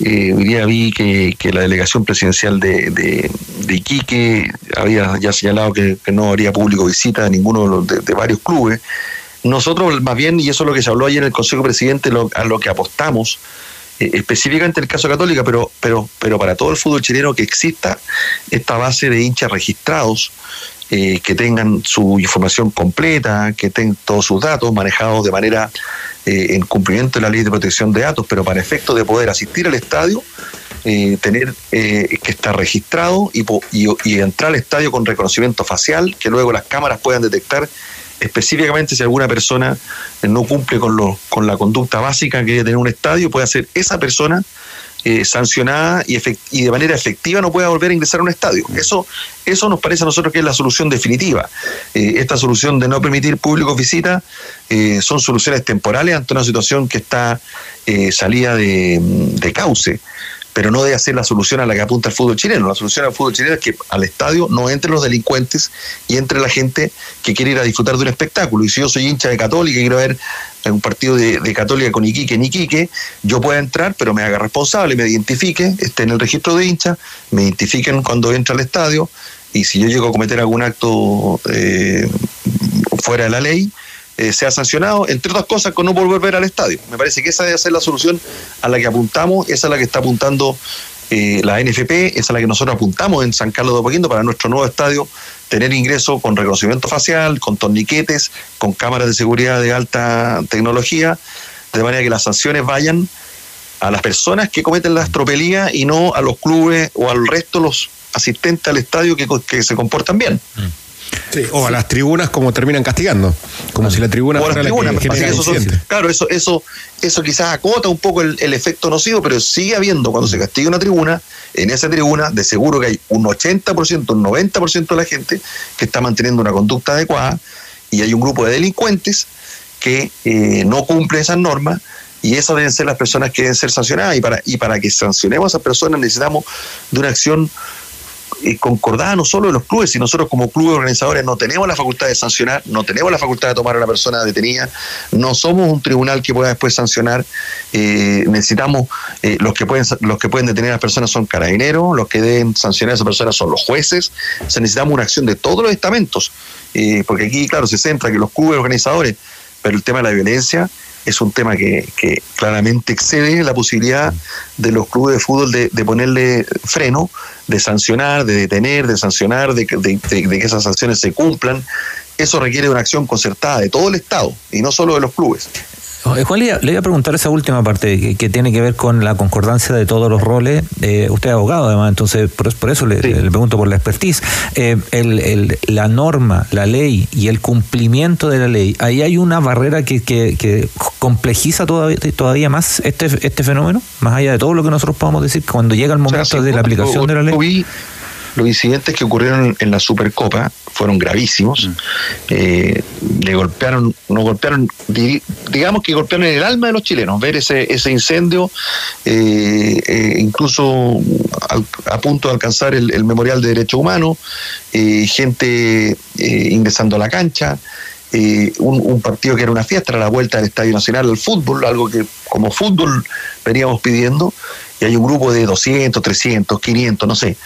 eh, hoy día vi que, que la delegación presidencial de, de, Iquique había ya señalado que, no habría público visita de ninguno de, los- de- varios clubes. Nosotros, más bien, y eso es lo que se habló ayer en el Consejo Presidente, lo- a lo que apostamos, eh, específicamente en el caso Católica, pero, pero, pero para todo el fútbol chileno que exista esta base de hinchas registrados, eh, que tengan su información completa, que tengan todos sus datos manejados de manera eh, en cumplimiento de la ley de protección de datos, pero para efecto de poder asistir al estadio, eh, tener eh, que estar registrado y, y, entrar al estadio con reconocimiento facial, que luego las cámaras puedan detectar específicamente si alguna persona no cumple con, lo, con la conducta básica que debe tener un estadio, puede ser esa persona eh, sancionada y, de manera efectiva no pueda volver a ingresar a un estadio. Eso, eso nos parece a nosotros que es la solución definitiva. Eh, esta solución de no permitir públicos visitas eh, son soluciones temporales ante una situación que está eh, salida de, de cauce pero no debe ser la solución a la que apunta el fútbol chileno. La solución al fútbol chileno es que al estadio no entren los delincuentes y entre la gente que quiere ir a disfrutar de un espectáculo. Y si yo soy hincha de Católica y quiero ver un partido de, Católica con Iquique en Iquique, yo pueda entrar, pero me haga responsable, me identifique, esté en el registro de hincha, me identifiquen cuando entra al estadio y si yo llego a cometer algún acto eh, fuera de la ley, eh, sea sancionado, entre otras cosas, con no volver al estadio. Me parece que esa debe ser la solución a la que apuntamos, esa es la que está apuntando eh, la NFP, esa es la que nosotros apuntamos en San Carlos de Apoquindo para nuestro nuevo estadio, tener ingreso con reconocimiento facial, con torniquetes, con cámaras de seguridad de alta tecnología, de manera que las sanciones vayan a las personas que cometen las tropelías y no a los clubes o al resto de los asistentes al estadio que, que se comportan bien. Sí, o a las tribunas como terminan castigando. Como si la tribuna fuera la genera que eso son- claro, eso, eso, eso quizás acota un poco el, el efecto nocivo, pero sigue habiendo, cuando se castiga una tribuna, en esa tribuna, de seguro que hay un 80%, un 90% de la gente que está manteniendo una conducta adecuada y hay un grupo de delincuentes que eh, no cumple esas normas y esas deben ser las personas que deben ser sancionadas y para, y para que sancionemos a esas personas necesitamos de una acción concordada no solo de los clubes, sino nosotros como clubes organizadores no tenemos la facultad de sancionar, no tenemos la facultad de tomar a la persona detenida, no somos un tribunal que pueda después sancionar, eh, necesitamos, eh, los, que pueden, los que pueden detener a las personas son carabineros, los que deben sancionar a esas personas son los jueces, o necesitamos una acción de todos los estamentos, eh, porque aquí, claro, se centra que los clubes organizadores, pero el tema de la violencia es un tema que, que claramente excede la posibilidad de los clubes de fútbol de, ponerle freno, de sancionar, de detener, de sancionar, de, que- de- de- que esas sanciones se cumplan. Eso requiere una acción concertada de todo el Estado y no solo de los clubes. Eh, Juan, le, iba- iba a preguntar esa última parte que, que tiene que ver con la concordancia de todos los roles. Eh, usted es abogado, además, entonces por, por eso le, le pregunto por la expertise. Eh, el- el- la norma, la ley y el cumplimiento de la ley, ahí hay una barrera que, que- que complejiza todavía, todavía más este, este fenómeno, más allá de todo lo que nosotros podamos decir cuando llega el momento de la aplicación de la ley. Vi los incidentes que ocurrieron en la Supercopa fueron gravísimos. Eh, le golpearon, no golpearon, di- digamos que golpearon en el alma de los chilenos. Ver ese, ese incendio, eh, eh, incluso al- a punto de alcanzar el, el Memorial de Derechos Humanos, gente ingresando a la cancha. eh, un, un partido que era una fiesta, la vuelta del Estadio Nacional al fútbol, algo que como fútbol veníamos pidiendo, y hay un grupo de 200, 300, 500, no sé,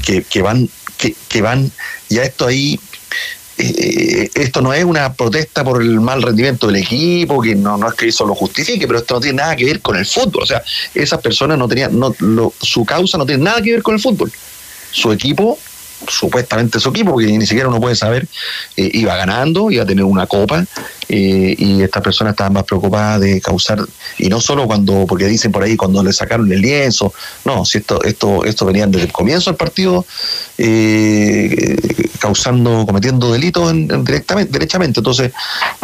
que, que van, que, que van, y a esto ahí, eh, esto no es una protesta por el mal rendimiento del equipo, que no, no es que eso lo justifique, pero esto no tiene nada que ver con el fútbol, o sea, esas personas no tenían, no, lo- su causa no tiene nada que ver con el fútbol. Su equipo supuestamente su equipo, porque ni siquiera uno puede saber, eh, iba ganando, iba a tener una copa, eh, y estas personas estaban más preocupadas de causar, y no solo cuando, porque dicen por ahí, cuando le sacaron el lienzo, no, si esto, esto, esto venían desde el comienzo del partido, eh, causando, cometiendo delitos en- en directamente, derechamente, entonces,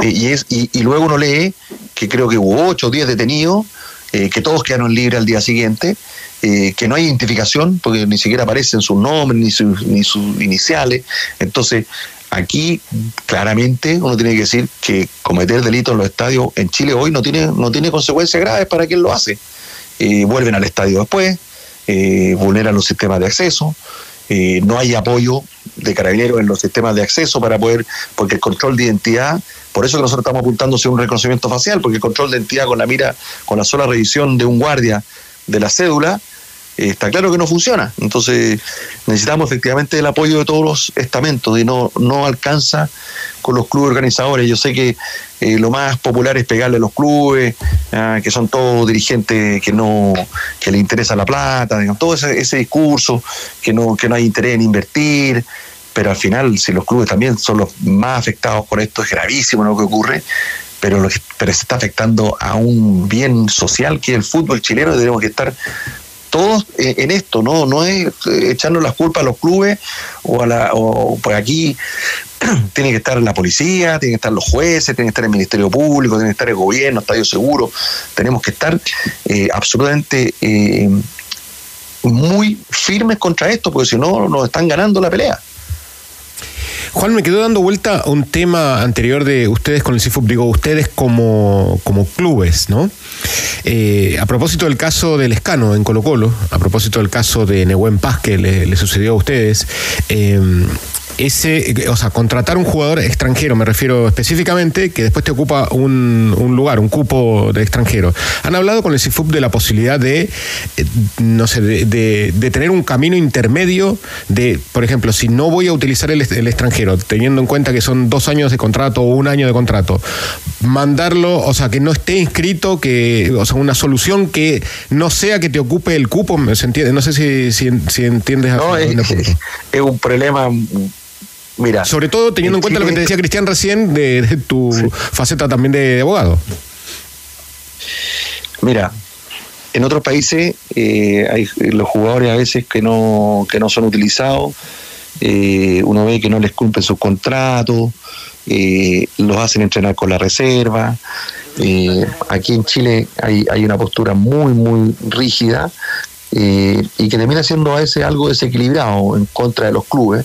eh, y, es, y, y luego uno lee que creo que hubo 8 o 10 detenidos, que todos quedaron libres al día siguiente, eh, que no hay identificación, porque ni siquiera aparecen sus nombres ni sus, ni sus iniciales. Entonces, aquí claramente uno tiene que decir que cometer delitos en los estadios en Chile hoy no tiene, no tiene consecuencias graves para quien lo hace. Eh, vuelven al estadio después, eh, vulneran los sistemas de acceso, eh, no hay apoyo de carabineros en los sistemas de acceso para poder, porque el control de identidad, por eso que nosotros estamos apuntando hacia un reconocimiento facial, porque el control de identidad con la mira, con la sola revisión de un guardia de la cédula, eh, está claro que no funciona. Entonces necesitamos efectivamente el apoyo de todos los estamentos y no, no alcanza con los clubes organizadores. Yo sé que eh, lo más popular es pegarle a los clubes, ah, que son todos dirigentes que no que le interesa la plata, digamos, todo ese, ese discurso, que no, que no hay interés en invertir, pero al final si los clubes también son los más afectados por esto, es gravísimo lo que ocurre, pero, lo pero se está afectando a un bien social que es el fútbol chileno y tenemos que estar todos eh, en esto, no no es eh, echarnos las culpas a los clubes o a la o por aquí. Tiene que estar la policía, tiene que estar los jueces, tiene que estar el Ministerio Público, tiene que estar el gobierno, Estadio Seguro, tenemos que estar eh, absolutamente eh, muy firmes contra esto, porque si no nos están ganando la pelea. Juan, me quedó dando vuelta a un tema anterior de ustedes con el CIFUP, digo, ustedes como, como clubes, ¿no? Eh, a propósito del caso del Escano en Colo Colo, a propósito del caso de Nehuen Paz que le, le sucedió a ustedes, eh, ese, o sea, contratar un jugador extranjero, me refiero específicamente, que después te ocupa un, un lugar, un cupo de extranjero. Han hablado con el CIFUP de la posibilidad de, eh, no sé, de, de- de tener un camino intermedio de, por ejemplo, si no voy a utilizar el, el extranjero, teniendo en cuenta que son dos años de contrato o un año de contrato, mandarlo, o sea, que no esté inscrito, que, o sea, una solución que no sea que te ocupe el cupo, ¿se entiende? No sé si, si, si entiendes. No, a es, apunto. es un problema. Mira. Sobre todo teniendo en cuenta lo que te decía Cristian recién de, de tu faceta también de, de abogado. Mira, en otros países eh, hay los jugadores a veces que no, que no son utilizados, eh, uno ve que no les cumplen sus contratos, eh, los hacen entrenar con la reserva. Eh, aquí en Chile hay, hay una postura muy, muy rígida eh, y que termina siendo a veces algo desequilibrado en contra de los clubes.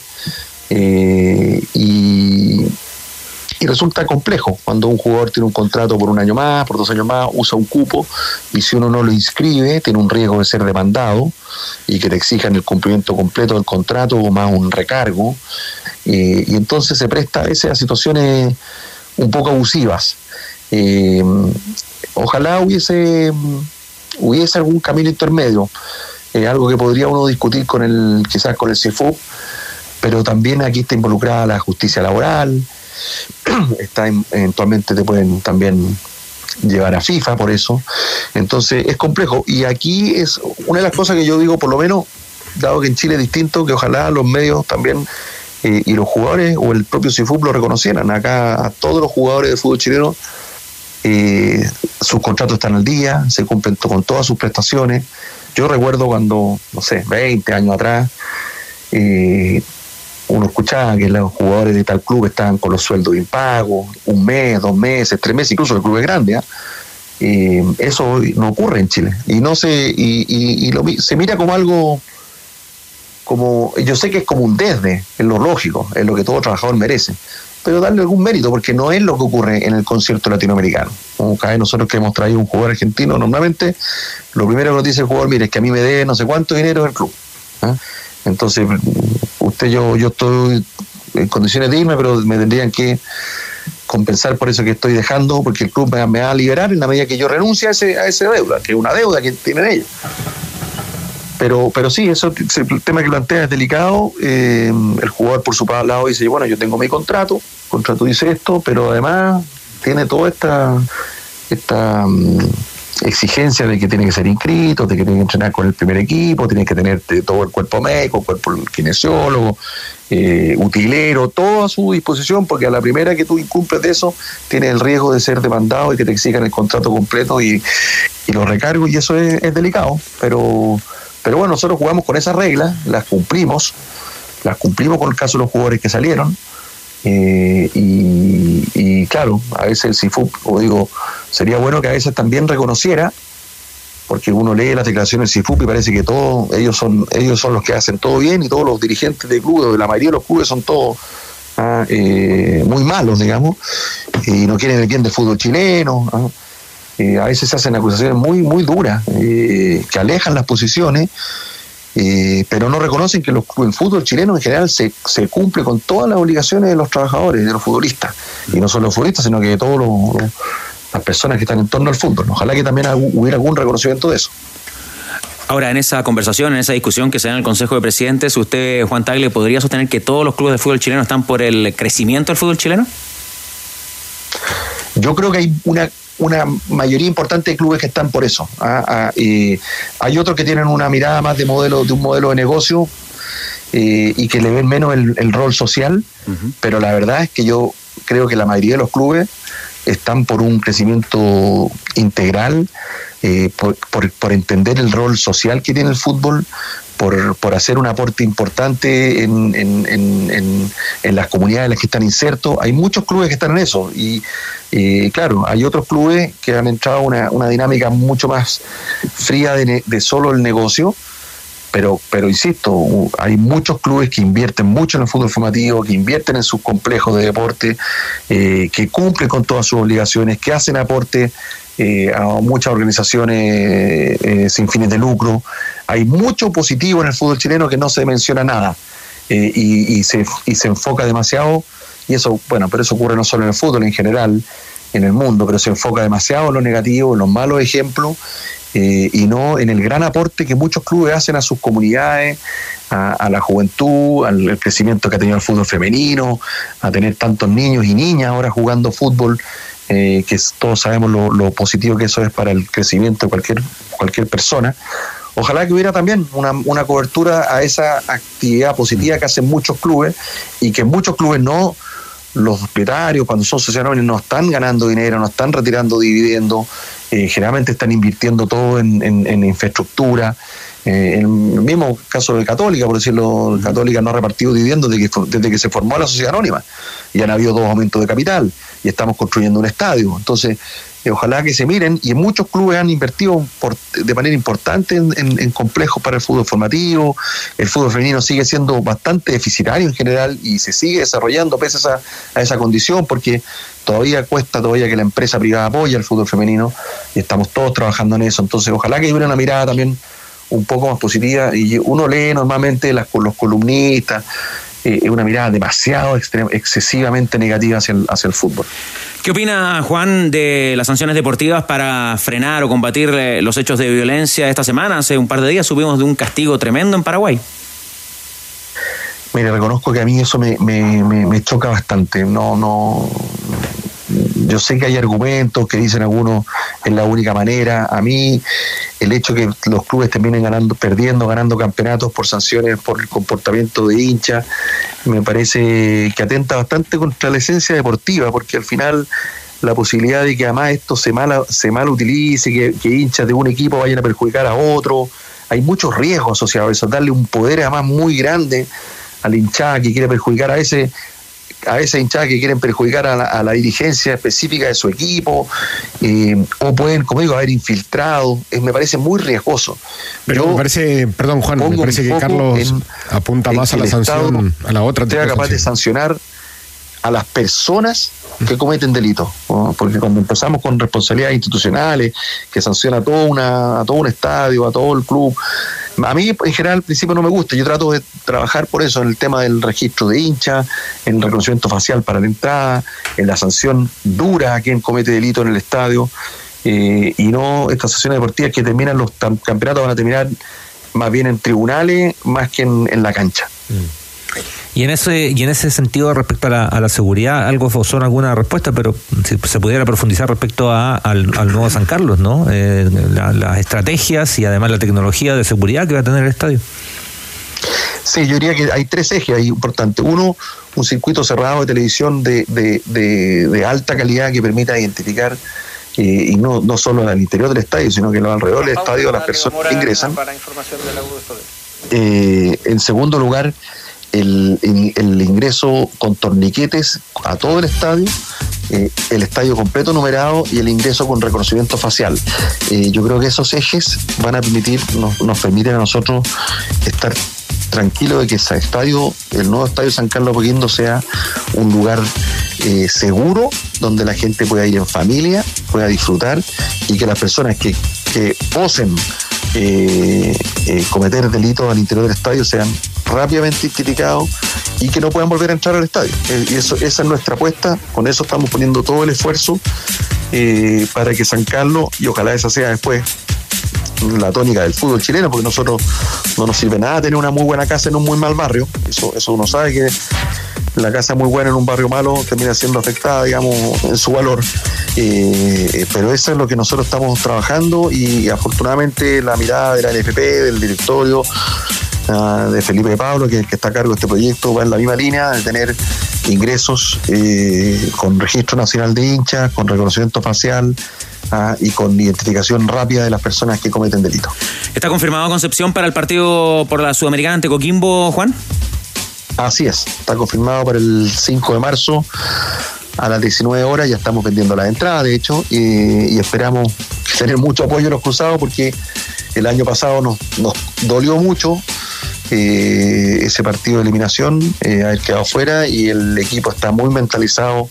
Eh, y, resulta complejo cuando un jugador tiene un contrato por un año más, por dos años más, usa un cupo y si uno no lo inscribe tiene un riesgo de ser demandado y que te exijan el cumplimiento completo del contrato o más un recargo. Eh, y entonces se presta a veces a situaciones un poco abusivas. Eh, ojalá hubiese, hubiese algún camino intermedio, eh, algo que podría uno discutir con el, quizás con el CIFUP, pero también aquí está involucrada la justicia laboral, está en- eventualmente te pueden también llevar a FIFA por eso. Entonces es complejo. Y aquí es una de las cosas que yo digo, por lo menos, dado que en Chile es distinto, que ojalá los medios también eh, y los jugadores o el propio CIFUP lo reconocieran. Acá a todos los jugadores de fútbol chileno eh, sus contratos están al día, se cumplen con todas sus prestaciones. Yo recuerdo cuando, no sé, 20 años atrás, eh, uno escuchaba que los jugadores de tal club estaban con los sueldos impagos, un mes, dos meses, tres meses, incluso el club es grande. ¿ah? Eh, eso no ocurre en Chile y no se y, y- y lo se mira como algo como yo sé que es como un desde, es lo lógico, es lo que todo trabajador merece, pero darle algún mérito porque no es lo que ocurre en el concierto latinoamericano. Como cada vez nosotros que hemos traído un jugador argentino, normalmente lo primero que nos dice el jugador, mire, es que a mí me debe no sé cuánto dinero el club. ¿ah? Entonces, usted, yo, yo estoy en condiciones de irme, pero me tendrían que compensar por eso que estoy dejando, porque el club me, me va a liberar en la medida que yo renuncie a, ese, a esa deuda, que es una deuda que tienen ellos. Pero, pero sí, eso, el tema que plantea es delicado. eh, el jugador por su lado dice, bueno, yo tengo mi contrato, contrato dice esto, pero además tiene toda esta, esta mm, exigencia de que tiene que ser inscrito, de que tiene que entrenar con el primer equipo, tiene que tener todo el cuerpo médico, cuerpo kinesiólogo, eh, utilero, todo a su disposición, porque a la primera que tú incumples de eso, tienes el riesgo de ser demandado y que te exijan el contrato completo y, y los recargos, y eso es, es delicado, pero, pero bueno, nosotros jugamos con esas reglas, las cumplimos, las cumplimos con el caso de los jugadores que salieron, eh, y, claro, a veces el CIFUP, como digo, sería bueno que a veces también reconociera, porque uno lee las declaraciones del CIFUP y parece que todos ellos son ellos son los que hacen todo bien y todos los dirigentes de clubes, la mayoría de los clubes son todos ah, eh, muy malos, digamos, y no quieren el bien del fútbol chileno. ah. Eh, a veces se hacen acusaciones muy, muy duras, eh, que alejan las posiciones, eh, pero no reconocen que los, el fútbol chileno en general se, se cumple con todas las obligaciones de los trabajadores, de los futbolistas, y no solo los futbolistas, sino que de todas las personas que están en torno al fútbol. Ojalá que también hu- hubiera algún reconocimiento de eso. Ahora, en esa conversación, en esa discusión que se da en el Consejo de Presidentes, ¿usted, Juan Tagle, podría sostener que todos los clubes de fútbol chileno están por el crecimiento del fútbol chileno? Yo creo que hay una, una mayoría importante de clubes que están por eso. ah, ah, y hay otros que tienen una mirada más de modelo, de un modelo de negocio eh, y que le ven menos el, el rol social, pero la verdad es que yo creo que la mayoría de los clubes están por un crecimiento integral, eh, por, por- por entender el rol social que tiene el fútbol, por, por hacer un aporte importante en, en- en- en- en las comunidades en las que están insertos. Hay muchos clubes que están en eso y eh, claro, hay otros clubes que han entrado a una, una dinámica mucho más fría de, solo el negocio pero, pero insisto, hay muchos clubes que invierten mucho en el fútbol formativo, que invierten en sus complejos de deporte, eh, que cumplen con todas sus obligaciones, que hacen aporte eh, a muchas organizaciones eh, sin fines de lucro. Hay mucho positivo en el fútbol chileno que no se menciona nada eh, y, y se, y se enfoca demasiado, y eso, bueno, pero eso ocurre no solo en el fútbol, en general, en el mundo, pero se enfoca demasiado en lo negativo, en los malos ejemplos, eh, y no en el gran aporte que muchos clubes hacen a sus comunidades, a, la juventud, al crecimiento que ha tenido el fútbol femenino, a tener tantos niños y niñas ahora jugando fútbol, eh, que todos sabemos lo, positivo que eso es para el crecimiento de cualquier, cualquier persona. Ojalá que hubiera también una, una cobertura a esa actividad positiva que hacen muchos clubes y que muchos clubes no, los propietarios cuando son sociedades no están ganando dinero, no están retirando dividendos, eh, generalmente están invirtiendo todo en- en infraestructura. Eh, en el mismo caso de Católica, por decirlo, Católica no ha repartido dividendos desde que, desde que se formó la sociedad anónima y han habido dos aumentos de capital y estamos construyendo un estadio. Entonces, eh, ojalá que se miren y muchos clubes han invertido por- de manera importante en, complejos para el fútbol formativo. El fútbol femenino sigue siendo bastante deficitario en general y se sigue desarrollando pese a esa, a esa condición porque todavía cuesta todavía que la empresa privada apoye al fútbol femenino y estamos todos trabajando en eso. Entonces, ojalá que hubiera una mirada también un poco más positiva y uno lee normalmente las, los columnistas eh, es una mirada demasiado extrem- excesivamente negativa hacia el, hacia el fútbol. ¿Qué opina Juan de las sanciones deportivas para frenar o combatir eh, los hechos de violencia esta semana? Hace un par de días subimos de un castigo tremendo en Paraguay. Mire, reconozco que a mí eso me, me, me, me choca bastante. No, no. Yo sé que hay argumentos que dicen algunos es la única manera. A mí, el hecho que los clubes terminen ganando, perdiendo, ganando campeonatos por sanciones, por el comportamiento de hinchas, me parece que atenta bastante contra la esencia deportiva, porque al final la posibilidad de que además esto se mal, se mal utilice, que, que hinchas de un equipo vayan a perjudicar a otro, hay muchos riesgos asociados a eso, darle un poder además muy grande a la hinchada que quiere perjudicar a ese a esa hinchada que quieren perjudicar a la, a la dirigencia específica de su equipo, eh, o pueden, como digo, haber infiltrado, eh, me parece muy riesgoso. Pero me parece, perdón Juan, me parece que Carlos en- apunta más a la sanción, Estado a la otra. sea capaz de sancionar a las personas que cometen delitos, porque cuando empezamos con responsabilidades institucionales, que sanciona a todo, una, a todo un estadio, a todo el club, a mí en general al principio no me gusta, yo trato de trabajar por eso en el tema del registro de hinchas, en el reconocimiento facial para la entrada, en la sanción dura a quien comete delito en el estadio, eh, y no estas sanciones deportivas que terminan los campeonatos van a terminar más bien en tribunales más que en, en la cancha. Y en ese y en ese sentido respecto a la, a la seguridad, algo son alguna respuesta, pero si se pudiera profundizar respecto a, al, al nuevo San Carlos, ¿no? Eh, la- las estrategias y además la tecnología de seguridad que va a tener el estadio. Sí, yo diría que hay tres ejes ahí importantes. Uno, un circuito cerrado de televisión de, de, de- de alta calidad que permita identificar, eh, y no, no solo al interior del estadio, sino que alrededor del estadio las personas que ingresan. Eh, en segundo lugar, el, ingreso con torniquetes a todo el estadio, eh, el estadio completo numerado y el ingreso con reconocimiento facial. Eh, yo creo que esos ejes van a permitir, nos, nos permiten a nosotros estar tranquilos de que ese estadio, el nuevo estadio San Carlos Apoquindo sea un lugar eh, seguro donde la gente pueda ir en familia, pueda disfrutar y que las personas que, que osen cometer delitos al interior del estadio sean rápidamente identificados y que no puedan volver a entrar al estadio. Eh, y eso, esa es nuestra apuesta, con eso estamos poniendo todo el esfuerzo eh, para que San Carlos, y ojalá esa sea después la tónica del fútbol chileno, porque nosotros no nos sirve nada tener una muy buena casa en un muy mal barrio. Eso, eso uno sabe que la casa muy buena en un barrio malo termina siendo afectada, digamos, en su valor. Eh, pero eso es lo que nosotros estamos trabajando y afortunadamente la mirada de la NFP, del directorio, ah, de Felipe Pablo, que, que está a cargo de este proyecto, va en la misma línea de tener ingresos eh, con registro nacional de hinchas, con reconocimiento facial ah, y con identificación rápida de las personas que cometen delitos. ¿Está confirmado Concepción para el partido por la Sudamericana ante Coquimbo, Juan? Así es, está confirmado para el 5 de marzo a las 19 horas, ya estamos vendiendo las entradas, de hecho, y, y esperamos tener mucho apoyo de los cruzados porque el año pasado nos, nos dolió mucho eh, ese partido de eliminación, eh, haber quedado fuera y el equipo está muy mentalizado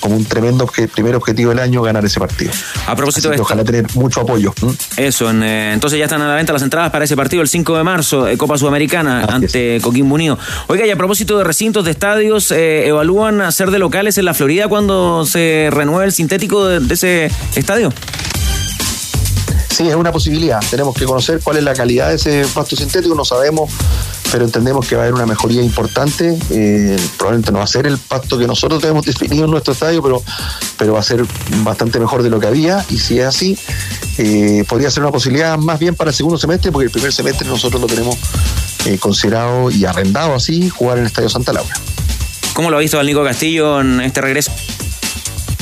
como un tremendo obje- primer objetivo del año ganar ese partido. A propósito Así de esto. ojalá tener mucho apoyo. Eso, en, eh, entonces ya están a la venta las entradas para ese partido el 5 de marzo, de Copa Sudamericana, ante Coquimbo Unido. Oiga, y a propósito de recintos de estadios, eh, ¿evalúan hacer de locales en la Florida cuando se renueve el sintético de, de ese estadio? Sí, es una posibilidad. Tenemos que conocer cuál es la calidad de ese pasto sintético, no sabemos, pero entendemos que va a haber una mejoría importante. Eh, probablemente no va a ser el pasto que nosotros tenemos definido en nuestro estadio, pero, pero va a ser bastante mejor de lo que había. Y si es así, eh, podría ser una posibilidad más bien para el segundo semestre, porque el primer semestre nosotros lo tenemos eh, considerado y arrendado así, jugar en el Estadio Santa Laura. ¿Cómo lo ha visto al Nico Castillo en este regreso?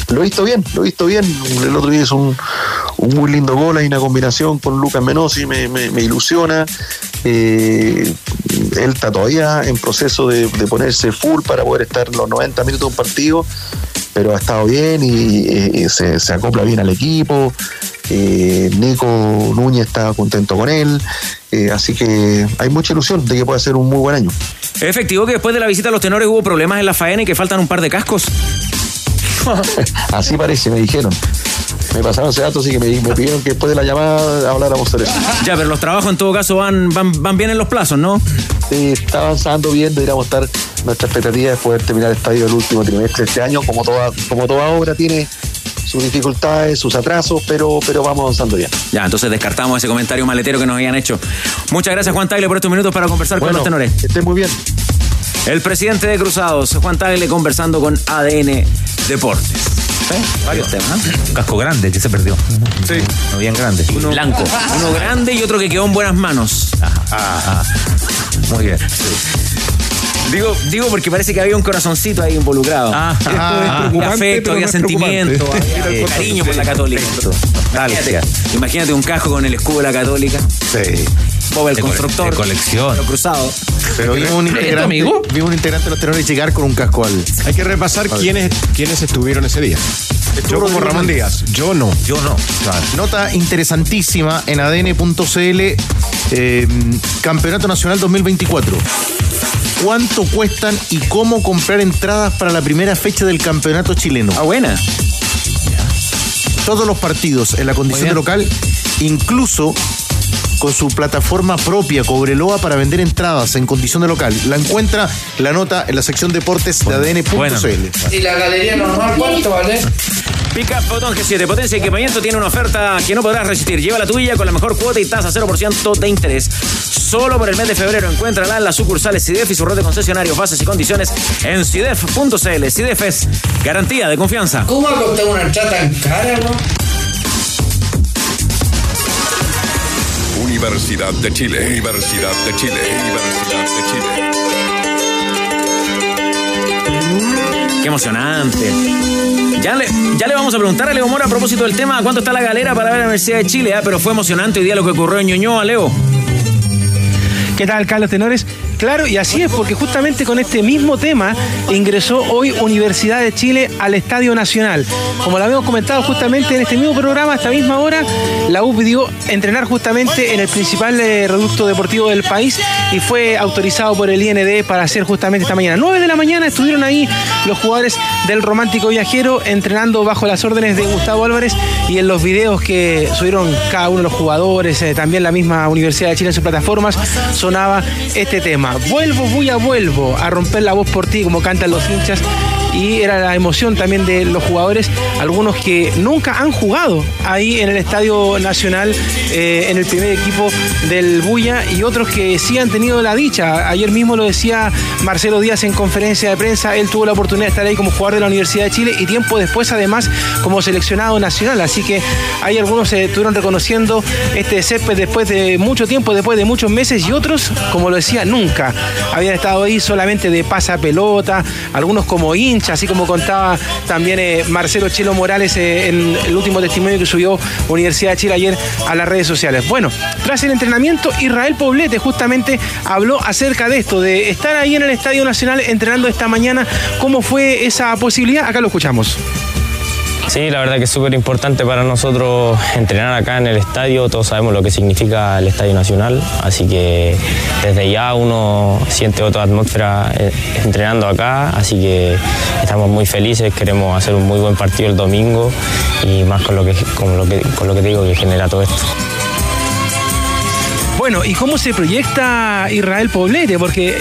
Lo he visto bien, lo he visto bien. El otro día hizo un, un muy lindo gol, hay una combinación con Lucas Menosi, me, ilusiona. Eh, él está todavía en proceso de, ponerse full para poder estar los 90 minutos de un partido, pero ha estado bien y, eh, se, se acopla bien al equipo. Eh, Nico Núñez está contento con él, eh, así que hay mucha ilusión de que pueda ser un muy buen año. ¿Es efectivo que después de la visita a los tenores hubo problemas en la faena y que faltan un par de cascos? Así parece, me dijeron. Me pasaron ese dato, así que me, me pidieron que después de la llamada habláramos sobre eso. Ya, pero los trabajos en todo caso van, van, van bien en los plazos, ¿no? Sí, está avanzando bien, deberíamos estar, nuestra expectativa es poder terminar el estadio el último trimestre de este año, como toda, como toda obra tiene sus dificultades, sus atrasos, pero, pero vamos avanzando bien. Ya, entonces descartamos ese comentario maletero que nos habían hecho. Muchas gracias, Juan Tagle, por estos minutos para conversar con Bueno, los tenores. Que estén muy bien. El presidente de Cruzados, Juan Tagle, conversando con ADN Deportes. ¿Eh? Varios temas. ¿eh? Un casco grande que se perdió. Sí. Uno bien grande. Uno blanco. Uno grande y otro que quedó en buenas manos. Ah, Muy bien. Digo, digo porque parece que había un corazoncito ahí involucrado. Ah, ah, es afecto, había no sentimiento, había Eh, cariño por la católica. Imagínate, imagínate un casco con el escudo de la católica. Sí. Bob el De constructor. de colección. Lo cruzado. Pero vimos un integrante, vimos un integrante de los tenores llegar con un casco al. Hay que repasar quiénes, quiénes estuvieron ese día. Yo como Ramón. Díaz, yo no. Yo no. Nota interesantísima en adn.cl, eh, Campeonato Nacional 2024. ¿Cuánto cuestan y cómo comprar entradas para la primera fecha del campeonato chileno? Ah, buena. Todos los partidos en la condición de local, incluso con su plataforma propia, Cobreloa, para vender entradas en condición de local. La encuentra la nota en la sección deportes de adn.cl. ¿Y la galería normal cuánto vale? Pica Botón G7, potencia y equipamiento tiene una oferta que no podrás resistir. Lleva la tuya con la mejor cuota y tasa 0% de interés. Solo por el mes de febrero encuéntrala en las sucursales CIDEF y su red de concesionarios, bases y condiciones en CIDEF.cl. CIDEF es garantía de confianza. ¿Cómo va a costar una entrada tan cara, no? Universidad de Chile. Universidad de Chile. Universidad de Chile. Qué emocionante. Ya le, ya le vamos a preguntar a Leo Mora a propósito del tema cuánto está la galera para ver la Universidad de Chile, ah, pero fue emocionante hoy día lo que ocurrió en Ñuñoa, Leo. ¿Qué tal, Carlos Tenores? Claro, y así es, porque justamente con este mismo tema ingresó hoy Universidad de Chile al Estadio Nacional. Como lo habíamos comentado justamente en este mismo programa, a esta misma hora, la U pidió entrenar justamente en el principal eh, reducto deportivo del país y fue autorizado por el IND para hacer justamente esta mañana. 9 de la mañana estuvieron ahí los jugadores del Romántico Viajero entrenando bajo las órdenes de Gustavo Álvarez y en los videos que subieron cada uno de los jugadores, eh, también la misma Universidad de Chile en sus plataformas, sonaba este tema. Vuelvo, voy a vuelvo a romper la voz por ti, como cantan los hinchas. Y era la emoción también de los jugadores, algunos que nunca han jugado ahí en el Estadio Nacional, eh, en el primer equipo del Buya, y otros que sí han tenido la dicha. Ayer mismo lo decía Marcelo Díaz en conferencia de prensa, él tuvo la oportunidad de estar ahí como jugador de la Universidad de Chile y tiempo después además como seleccionado nacional. Así que hay algunos se estuvieron reconociendo este césped después de mucho tiempo, después de muchos meses, y otros, como lo decía, nunca habían estado ahí solamente de pasa pelota, algunos como hinchas, así como contaba también eh, Marcelo Chelo Morales eh, en el último testimonio que subió Universidad de Chile ayer a las redes sociales. Bueno, tras el entrenamiento, Israel Poblete justamente habló acerca de esto, de estar ahí en el Estadio Nacional entrenando esta mañana. ¿Cómo fue esa posibilidad? Acá lo escuchamos. Sí, la verdad que es súper importante para nosotros entrenar acá en el estadio. Todos sabemos lo que significa el Estadio Nacional, así que desde ya uno siente otra atmósfera eh, entrenando acá, así que estamos muy felices, queremos hacer un muy buen partido el domingo y más con lo que, con lo que, con lo que te digo que genera todo esto. Bueno, ¿y cómo se proyecta Israel Poblete? Porque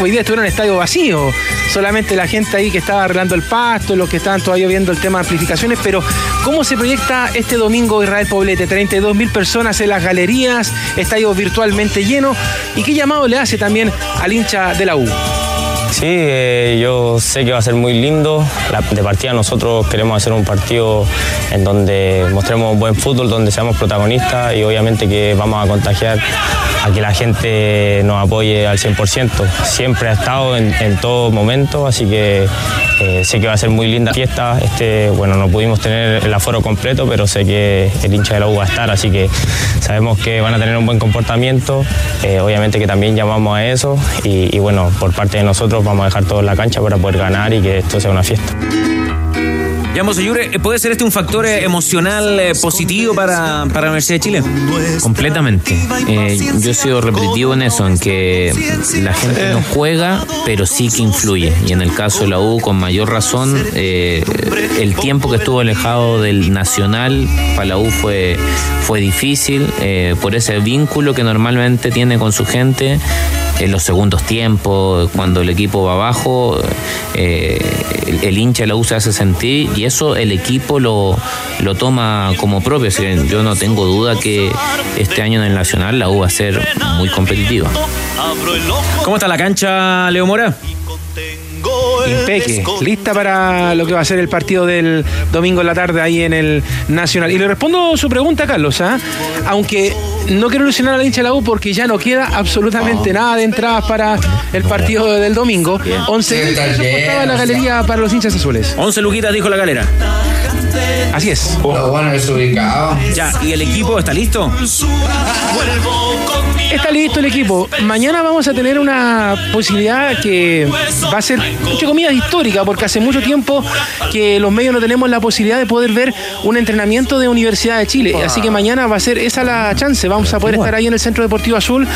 hoy día estuvieron en estadio vacío. Solamente la gente ahí que estaba arreglando el pasto, los que estaban todavía viendo el tema de amplificaciones. Pero, ¿cómo se proyecta este domingo Israel Poblete? 32 mil personas en las galerías, estadio virtualmente lleno. ¿Y qué llamado le hace también al hincha de la U? Sí, eh, yo sé que va a ser muy lindo. La- de partida nosotros queremos hacer un partido en donde mostremos buen fútbol, donde seamos protagonistas y obviamente que vamos a contagiar a que la gente nos apoye al 100%. Siempre ha estado en, todo momento, así que eh, sé que va a ser muy linda fiesta. Este, bueno, no pudimos tener el aforo completo, pero sé que el hincha de la U va a estar, así que sabemos que van a tener un buen comportamiento. Eh, obviamente que también llamamos a eso y bueno, por parte de nosotros vamos a dejar todo en la cancha para poder ganar y que esto sea una fiesta. Ya, Yure, ¿puede ser este un factor eh, emocional eh, positivo para, para la Universidad de Chile? Completamente. Eh, yo he sido repetitivo en eso, en que la gente no juega, pero sí que influye. Y en el caso de la U, con mayor razón, eh, el tiempo que estuvo alejado del Nacional para la U fue, fue difícil eh, por ese vínculo que normalmente tiene con su gente en los segundos tiempos, cuando el equipo va abajo, eh, el, el hincha de la U se hace sentir y eso el equipo lo, lo toma como propio. Así que yo no tengo duda que este año en el Nacional la U va a ser muy competitiva. ¿Cómo está la cancha, Leo Mora? Impeque, lista para lo que va a ser el partido del domingo en la tarde ahí en el Nacional. Y le respondo su pregunta, Carlos, ¿ah? aunque no quiero ilusionar a la hincha de la U porque ya no queda absolutamente nada de entradas para el partido del domingo. 11 mil pesos costaba la galería para los hinchas azules. 11 luquitas, dijo la galera. Así es. bueno, desubicado. Ya, ¿y el equipo está listo? Está listo el equipo. Mañana vamos a tener una posibilidad que va a ser, entre comillas, histórica, porque hace mucho tiempo que los medios no tenemos la posibilidad de poder ver un entrenamiento de Universidad de Chile. Así que mañana va a ser esa la chance. Vamos a poder estar ahí en el Centro Deportivo Azul,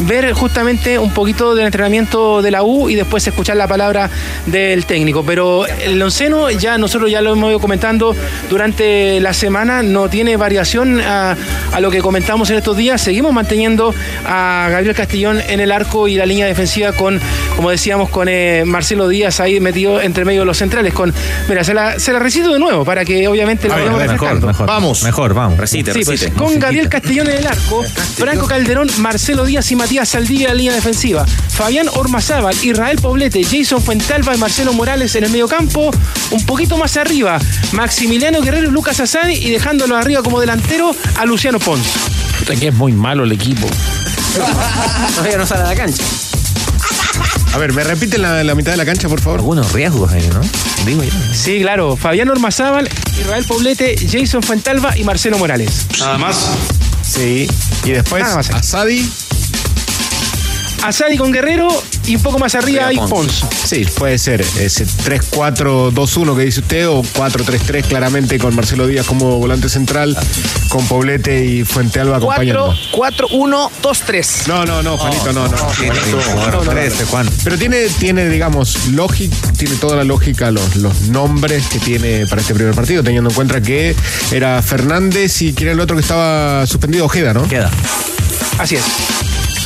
ver justamente un poquito del entrenamiento de la U y después escuchar la palabra del técnico. Pero el onceno, ya nosotros ya lo hemos ido comentando durante la semana, no tiene variación a, a lo que comentamos en estos días. Seguimos manteniendo a Gabriel Castellón en el arco y la línea defensiva con, como decíamos, con eh, Marcelo Díaz ahí metido entre medio de los centrales. Con, mira, se la, se la recito de nuevo para que obviamente lo vayamos mejor, mejor. Vamos. Mejor, vamos. Recite, Sí, pues, recite. con Gabriel Castellón en el arco, Franco Calderón, Marcelo Díaz y Matías Saldivia en la línea defensiva, Fabián Ormazábal, Israel Poblete, Jason Fuentalba y Marcelo Morales en el medio campo, un poquito más arriba, Maximiliano Guerrero y Lucas Asani y dejándolo arriba como delantero a Luciano Pons. Puta que es muy malo el equipo. Todavía no sale a la cancha. A ver, ¿me repiten la, la mitad de la cancha, por favor? Algunos riesgos ahí, ¿no? Digo yo. Sí, claro, Fabián Ormazábal, Israel Poblete, Jason Fuentalba y Marcelo Morales. Nada más. Sí. Y después. Asadi. Asadi con Guerrero y un poco más arriba hay Pons. Sí, puede ser ese 3-4-2-1 que dice usted o 4-3-3 claramente con Marcelo Díaz como volante central, con Poblete y Fuente Alba acompañando. 4, 1, 2, 3. No, no, no, Juanito, no, no. No, no, no, no. Juan. Pero tiene, tiene digamos, lógica, tiene toda la lógica los, los nombres que tiene para este primer partido, teniendo en cuenta que era Fernández y quién era el otro que estaba suspendido, Ojeda, ¿no? Queda. Así es.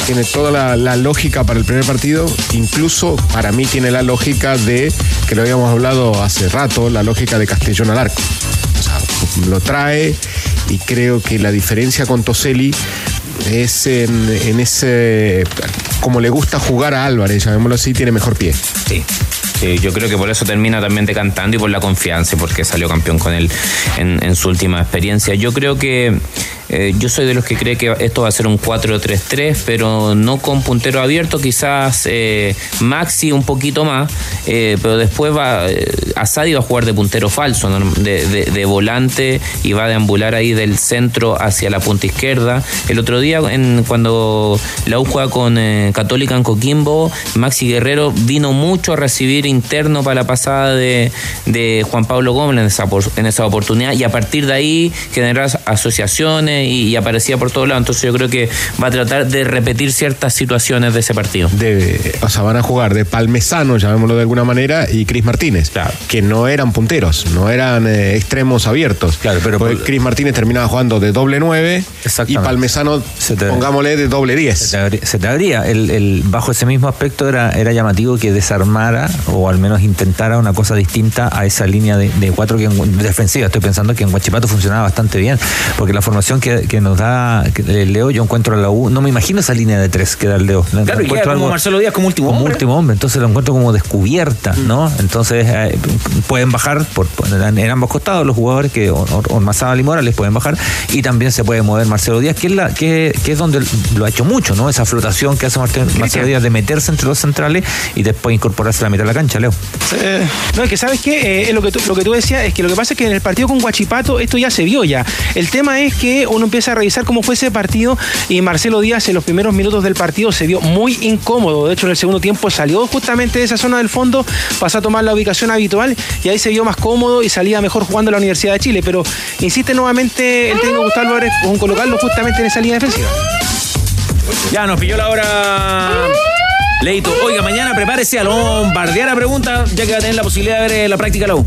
Tiene toda la, lógica para el primer partido, incluso para mí tiene la lógica de, que lo habíamos hablado hace rato, la lógica de Castellón al arco. O sea, lo trae y creo que la diferencia con Toselli es en, ese, como le gusta jugar a Álvarez, llamémoslo así, tiene mejor pie. Sí. Yo creo que por eso termina también decantando y por la confianza porque salió campeón con él en su última experiencia. Yo creo que Eh, yo soy de los que cree que esto va a ser un 4-3-3, pero no con puntero abierto, quizás eh, Maxi un poquito más, eh, pero después va Asadi va a jugar de puntero falso, de, de- de volante y va a deambular ahí del centro hacia la punta izquierda. El otro día, en, cuando la U juega con Católica en Coquimbo, Maxi Guerrero vino mucho a recibir interno para la pasada de, de Juan Pablo Gómez en esa, en esa oportunidad y a partir de ahí generar asociaciones y, y aparecía por todos lados. Entonces yo creo que va a tratar de repetir ciertas situaciones de ese partido. De, o sea, van a jugar de Palmesano, llamémoslo de alguna manera, y Cris Martínez, que no eran punteros, no eran eh, extremos abiertos. Claro, pero Cris Martínez terminaba jugando de doble nueve y Palmesano, pongámosle, de doble diez. Se te abría. se te abría. El, el- bajo ese mismo aspecto era, era llamativo que desarmara o al menos intentara una cosa distinta a esa línea de, de cuatro que en, defensiva. Estoy pensando que en Guachipato funcionaba bastante bien, porque la formación que, que nos da que, eh, Leo, yo encuentro a la U, no me imagino esa línea de tres que da el Leo. La- Claro, y como algo- Marcelo Díaz como último como hombre. último hombre, entonces lo encuentro como descubierta, ¿no? Entonces eh, pueden bajar por, en ambos costados los jugadores que Or- Or- Ormazábal y Morales pueden bajar y también se puede mover Marcelo Díaz, que es la que, que es donde lo ha hecho mucho, ¿no? Esa flotación que hace Marte- Marcelo Díaz de meterse entre los centrales y después incorporarse a la mitad de la cancha, Leo. No, es que sabes qué, Eh, es lo que, tú, lo que tú decías, es que lo que pasa es que en el partido con Guachipato esto ya se vio ya. El tema es que uno empieza a revisar cómo fue ese partido y Marcelo Díaz en los primeros minutos del partido se vio muy incómodo. De hecho, en el segundo tiempo salió justamente de esa zona del fondo, pasó a tomar la ubicación habitual y ahí se vio más cómodo y salía mejor jugando en la Universidad de Chile. Pero insiste nuevamente el técnico Gustavo Álvarez con colocarlo justamente en esa línea defensiva. Ya nos pilló la hora. Leito, oiga, mañana prepárese a bombardear a preguntas, ya que va a tener la posibilidad de ver eh, la práctica la U.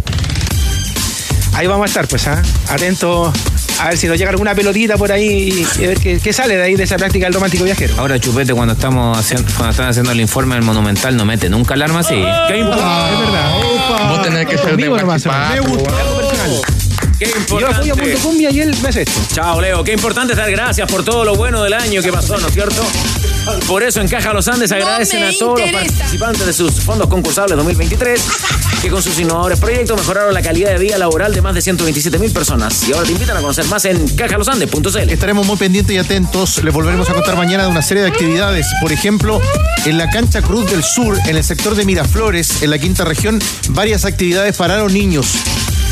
Ahí vamos a estar, pues, ¿ah? atentos a ver si nos llega alguna pelotita por ahí y a ver qué, qué sale de ahí de esa práctica del romántico viajero. Ahora Chupete cuando estamos haciendo, cuando están haciendo el informe del Monumental no mete nunca alarma así. Ah, es verdad. Vos tenés que ser de me gusta. Qué Yo importante. apoyo a Punto Cumbia y él me hace esto. Chao, Leo. Qué importante dar gracias por todo lo bueno del año que pasó, ¿no es cierto? Por eso en Caja Los Andes agradecen a todos los participantes de sus fondos concursables 2023 que con sus innovadores proyectos mejoraron la calidad de vida laboral de más de 127 mil personas. Y ahora te invitan a conocer más en cajalosandes.cl. Estaremos muy pendientes y atentos. Les volveremos a contar mañana de una serie de actividades. Por ejemplo, en la cancha Cruz del Sur, en el sector de Miraflores, en la quinta región, varias actividades para los niños.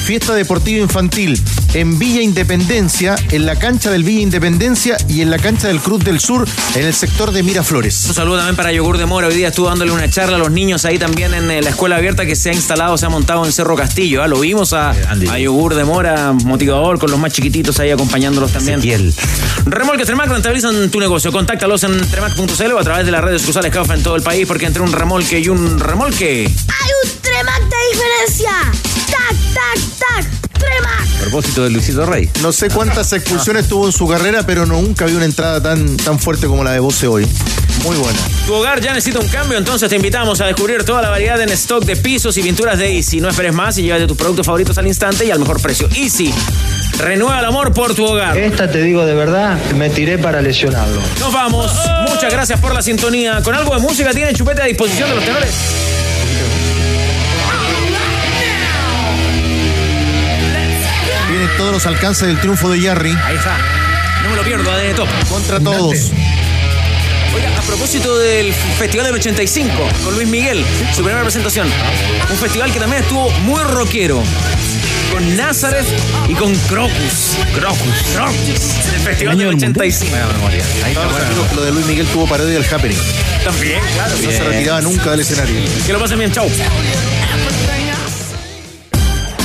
Fiesta deportiva infantil en Villa Independencia, en la cancha del Villa Independencia y en la cancha del Cruz del Sur, en el sector de Miraflores. Un saludo también para Yogur de Mora. Hoy día estuvo dándole una charla a los niños ahí también en eh, la escuela abierta que se ha instalado, se ha montado en Cerro Castillo. ¿ah? Lo vimos a, a Yogur de Mora, motivador, con los más chiquititos ahí acompañándolos también. Remolque Tremac rentabilizan tu negocio. Contáctalos en tremac.cl o a través de las redes sociales CAF en todo el país, porque entre un remolque y un remolque. Hay un Tremac de diferencia. Tac, tac, tac. Tremac. A propósito de Luisito Rey. No sé cuántas expulsiones tuvo en su carrera, pero nunca vi una entrada tan, tan fuerte como la de Bose hoy. Muy buena. Tu hogar ya necesita un cambio, entonces te invitamos a descubrir toda la variedad en stock de pisos y pinturas de Easy. No esperes más y llévate tus productos favoritos al instante y al mejor precio. Easy, renueva el amor por tu hogar. Esta te digo de verdad, me tiré para lesionarlo. Nos vamos. Muchas gracias por la sintonía. Con algo de música tiene chupete a disposición de los tenores. Todos los alcances del triunfo de Yarry. Ahí está. No me lo pierdo, ADN Top. Contra todos. Oiga, a propósito del Festival del 85 con Luis Miguel, su primera presentación. Un festival que también estuvo muy rockero. Con Nazareth y con Crocus. Crocus. Crocus. El Festival del 85. Ahí está, bueno. Lo de Luis Miguel tuvo parodia del Happening. También, claro. No se retiraba nunca del escenario. Que lo pasen bien, chau.